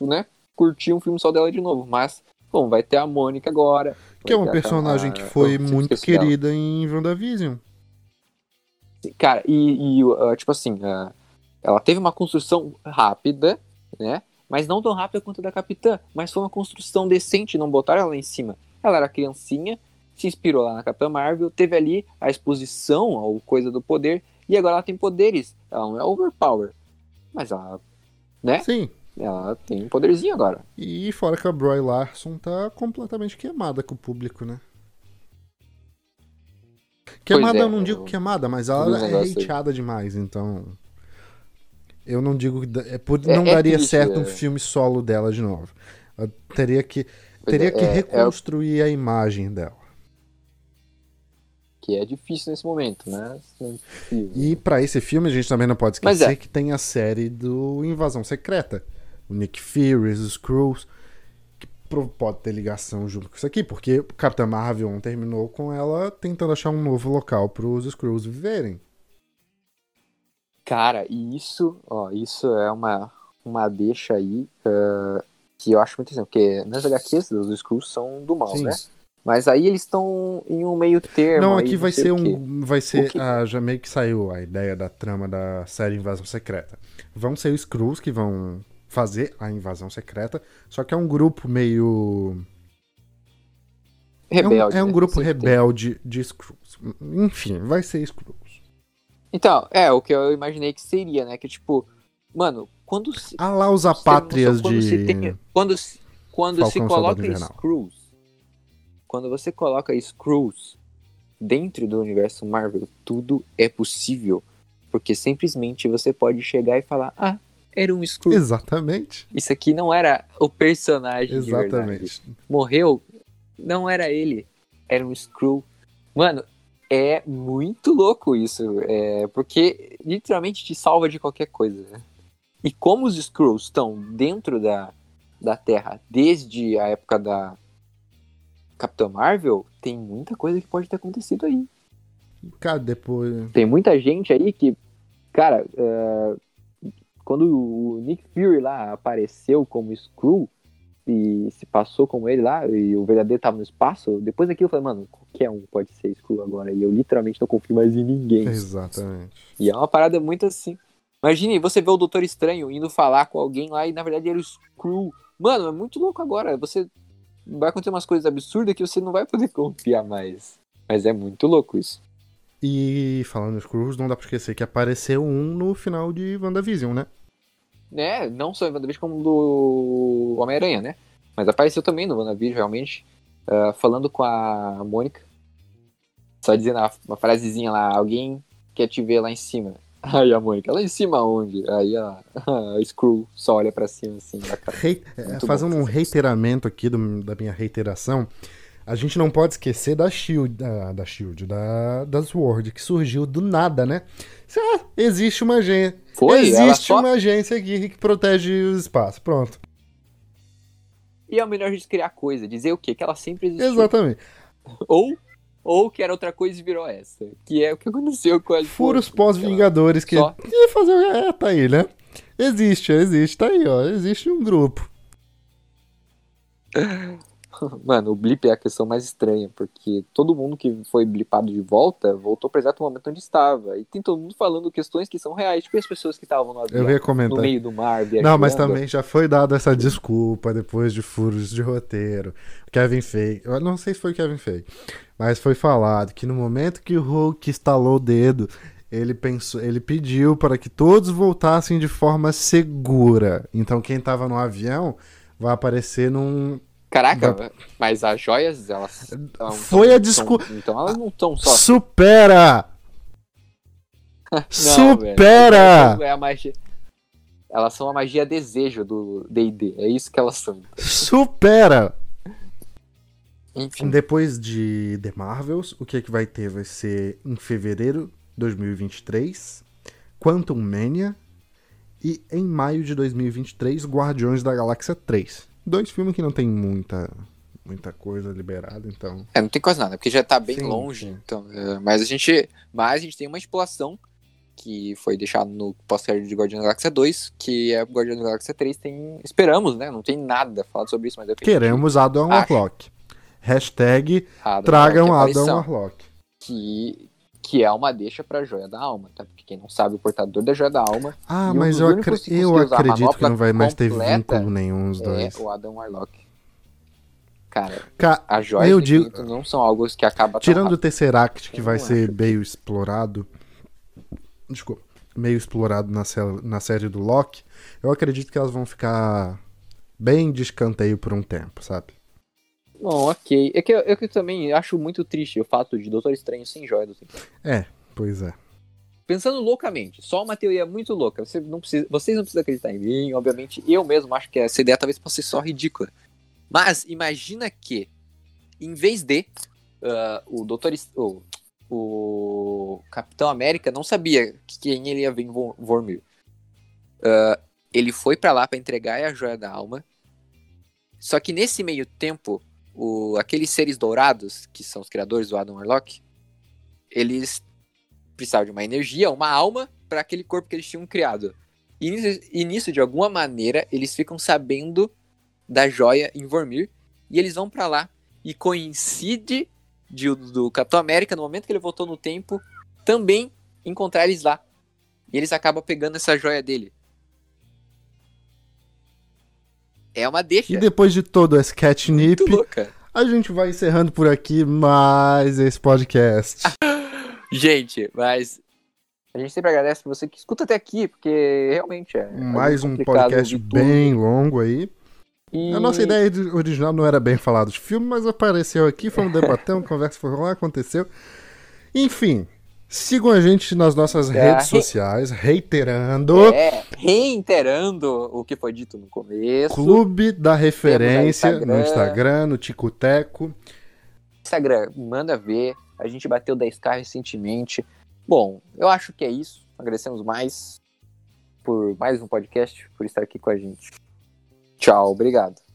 né, curtir um filme só dela de novo. Mas, bom, vai ter a Mônica agora. Que é uma personagem a- que foi muito esqueço dela. querida em WandaVision. Cara, e, e, uh, tipo assim, uh, ela teve uma construção rápida, né? Mas não tão rápida quanto a da Capitã. Mas foi uma construção decente, não botaram ela em cima. Ela era criancinha, se inspirou lá na Capitã Marvel, teve ali a exposição ao coisa do poder, e agora ela tem poderes. Ela não é overpower. Mas ela, né? Sim. Ela tem um poderzinho agora. E fora que a Bry Larson tá completamente queimada com o público, né? Queimada é, eu não digo queimada, mas ela é hateada demais, então. Eu não digo que é, por, não é, daria triste, certo um filme solo dela de novo. Eu teria que teria que reconstruir a imagem dela. Que é difícil nesse momento, né? E para esse filme a gente também não pode esquecer que tem a série do Invasão Secreta. O Nick Fury, os Skrulls pode ter ligação junto com isso aqui, porque Capitã Marvel terminou com ela tentando achar um novo local para os Skrulls viverem. Cara, e isso, ó, isso é uma, uma deixa aí uh, que eu acho muito interessante, porque nas HQs os Skrulls são do mal, Sim. né? Mas aí eles estão em um meio termo. Não, aqui vai ser um. Vai ser. Ah, já meio que saiu a ideia da trama da série Invasão Secreta. Vão ser os Skrulls que vão fazer a invasão secreta, só que é um grupo meio. Rebelde. É um, é um né? grupo rebelde de Skrulls. Enfim, vai ser Skrulls. Então, é o que eu imaginei que seria, né? Que tipo, mano, quando se. Ah lá os apátrias quando de. Se tem, quando se, quando se coloca Skrulls. Quando você coloca Skrulls dentro do universo Marvel, tudo é possível. Porque simplesmente você pode chegar e falar: Ah, era um Skrull. Exatamente. Isso aqui não era o personagem Exatamente. Morreu, não era ele, era um Skrull. Mano, é muito louco isso, é, porque literalmente te salva de qualquer coisa. Né? E como os Skrulls estão dentro da, da Terra desde a época da Capitã Marvel, tem muita coisa que pode ter acontecido aí. Cara, depois. Tem muita gente aí que, cara, uh, quando o Nick Fury lá apareceu como Skrull e se passou como ele lá, e o verdadeiro tava no espaço, depois daquilo eu falei, mano, qualquer um pode ser Skrull agora. E eu literalmente não confio mais em ninguém. Exatamente. E é uma parada muito assim. Imagine, você vê o Doutor Estranho indo falar com alguém lá e na verdade era o Skrull. Mano, é muito louco agora. Você vai acontecer umas coisas absurdas que você não vai poder confiar mais. Mas é muito louco isso. E falando nos Skrulls, não dá pra esquecer que apareceu um no final de WandaVision, né? Né? Não só em WandaVision como do Homem-Aranha, né? Mas apareceu também no WandaVision, realmente, uh, falando com a Mônica. Só dizendo uma frasezinha lá, alguém quer te ver lá em cima. Aí a Mônica, lá em cima onde? Aí a, a Screw só olha pra cima assim, cara. Fazendo bom. um reiteramento aqui do, da minha reiteração, a gente não pode esquecer da Shield, da, da Shield, da, da Sword, que surgiu do nada, né? Ah, existe uma agência. Foi, existe só... uma agência aqui que protege o espaço. Pronto. E é o melhor de criar coisa, dizer o quê? Que ela sempre existiu. Exatamente. Ou ou que era outra coisa e virou essa. Que é o que aconteceu com a Furos pós-Vingadores que. Só... E fazer. É, tá aí, né? Existe, existe, tá aí, ó. Existe um grupo. Mano, o blip é a questão mais estranha, porque todo mundo que foi blipado de volta voltou para exato momento onde estava. E tem todo mundo falando questões que são reais, tipo as pessoas que estavam no avião, no meio do mar, viajando. Não, mas também já foi dada essa desculpa depois de furos de roteiro. Kevin Feige, eu não sei se foi Kevin Feige, mas foi falado que no momento que o Hulk estalou o dedo, ele pensou, ele pediu para que todos voltassem de forma segura. Então quem estava no avião vai aparecer num Caraca, mas as joias, elas. Tão, Foi a desculpa. Então elas não estão só. Supera! não, Supera! Velho, é a magia. Elas são a magia desejo do DD. É isso que elas são. Supera! Enfim. Depois de The Marvels, o que é que vai ter? Vai ser em fevereiro de 2023, Quantum Mania e em maio de 2023, Guardiões da Galáxia 3 dois filmes que não tem muita muita coisa liberada, então. É, não tem quase nada, porque já tá bem sim, longe. Sim. Então, é, mas a gente. Mas a gente tem uma exploração que foi deixado no pós-crédito de Guardião da Galáxia 2, que é Guardião da Galáxia 3 tem. Esperamos, né? Não tem nada falado sobre isso, mas é Queremos Adam Warlock. Hashtag Adam tragam Adam Warlock. Que, que é uma deixa pra Joia da Alma, tá? Porque quem não sabe, o portador da Joia da Alma. Ah, mas eu, acre eu acredito que não vai mais ter vínculo nenhum os dois. É o Adam Warlock. Cara, Ca as joias eu digo... não são algo que acaba Tirando o Tesseract, que vai ser meio explorado. Desculpa. Meio explorado na, na série do Loki, eu acredito que elas vão ficar bem de escanteio por um tempo, sabe? Bom, ok. É que eu, eu também acho muito triste o fato de Doutor Estranho sem joia do tempo. É, pois é. pensando loucamente, só uma teoria muito louca. Você não precisa, vocês não precisam acreditar em mim, obviamente. Eu mesmo acho que essa ideia talvez possa ser só ridícula. Mas imagina que, em vez de uh, o Doutor. O, o Capitão América não sabia quem ele ia ver em Vormir. Uh, ele foi para lá para entregar a joia da alma. Só que nesse meio tempo, o, aqueles seres dourados, que são os criadores do Adam Warlock, eles precisavam de uma energia, uma alma, para aquele corpo que eles tinham criado. E nisso, e nisso, de alguma maneira, eles ficam sabendo da joia em Vormir, e eles vão para lá, e coincide de, do Capitão América, no momento que ele voltou no tempo, também encontrar eles lá. E eles acabam pegando essa joia dele. É uma deixa. E depois de todo esse catnip, a gente vai encerrando por aqui mais esse podcast. gente, mas a gente sempre agradece você que escuta até aqui, porque realmente é. Mais um podcast bem longo aí. E... A nossa ideia original não era bem falar dos filmes, mas apareceu aqui, fomos debater, uma conversa foi lá, aconteceu. Enfim, sigam a gente nas nossas é, redes re... sociais, reiterando. É, reiterando o que foi dito no começo. Clube da Referência Instagram. no Instagram, no Ticoteco. Instagram, manda ver. A gente bateu 10k recentemente. Bom, eu acho que é isso. Agradecemos mais por mais um podcast, por estar aqui com a gente. Tchau, obrigado.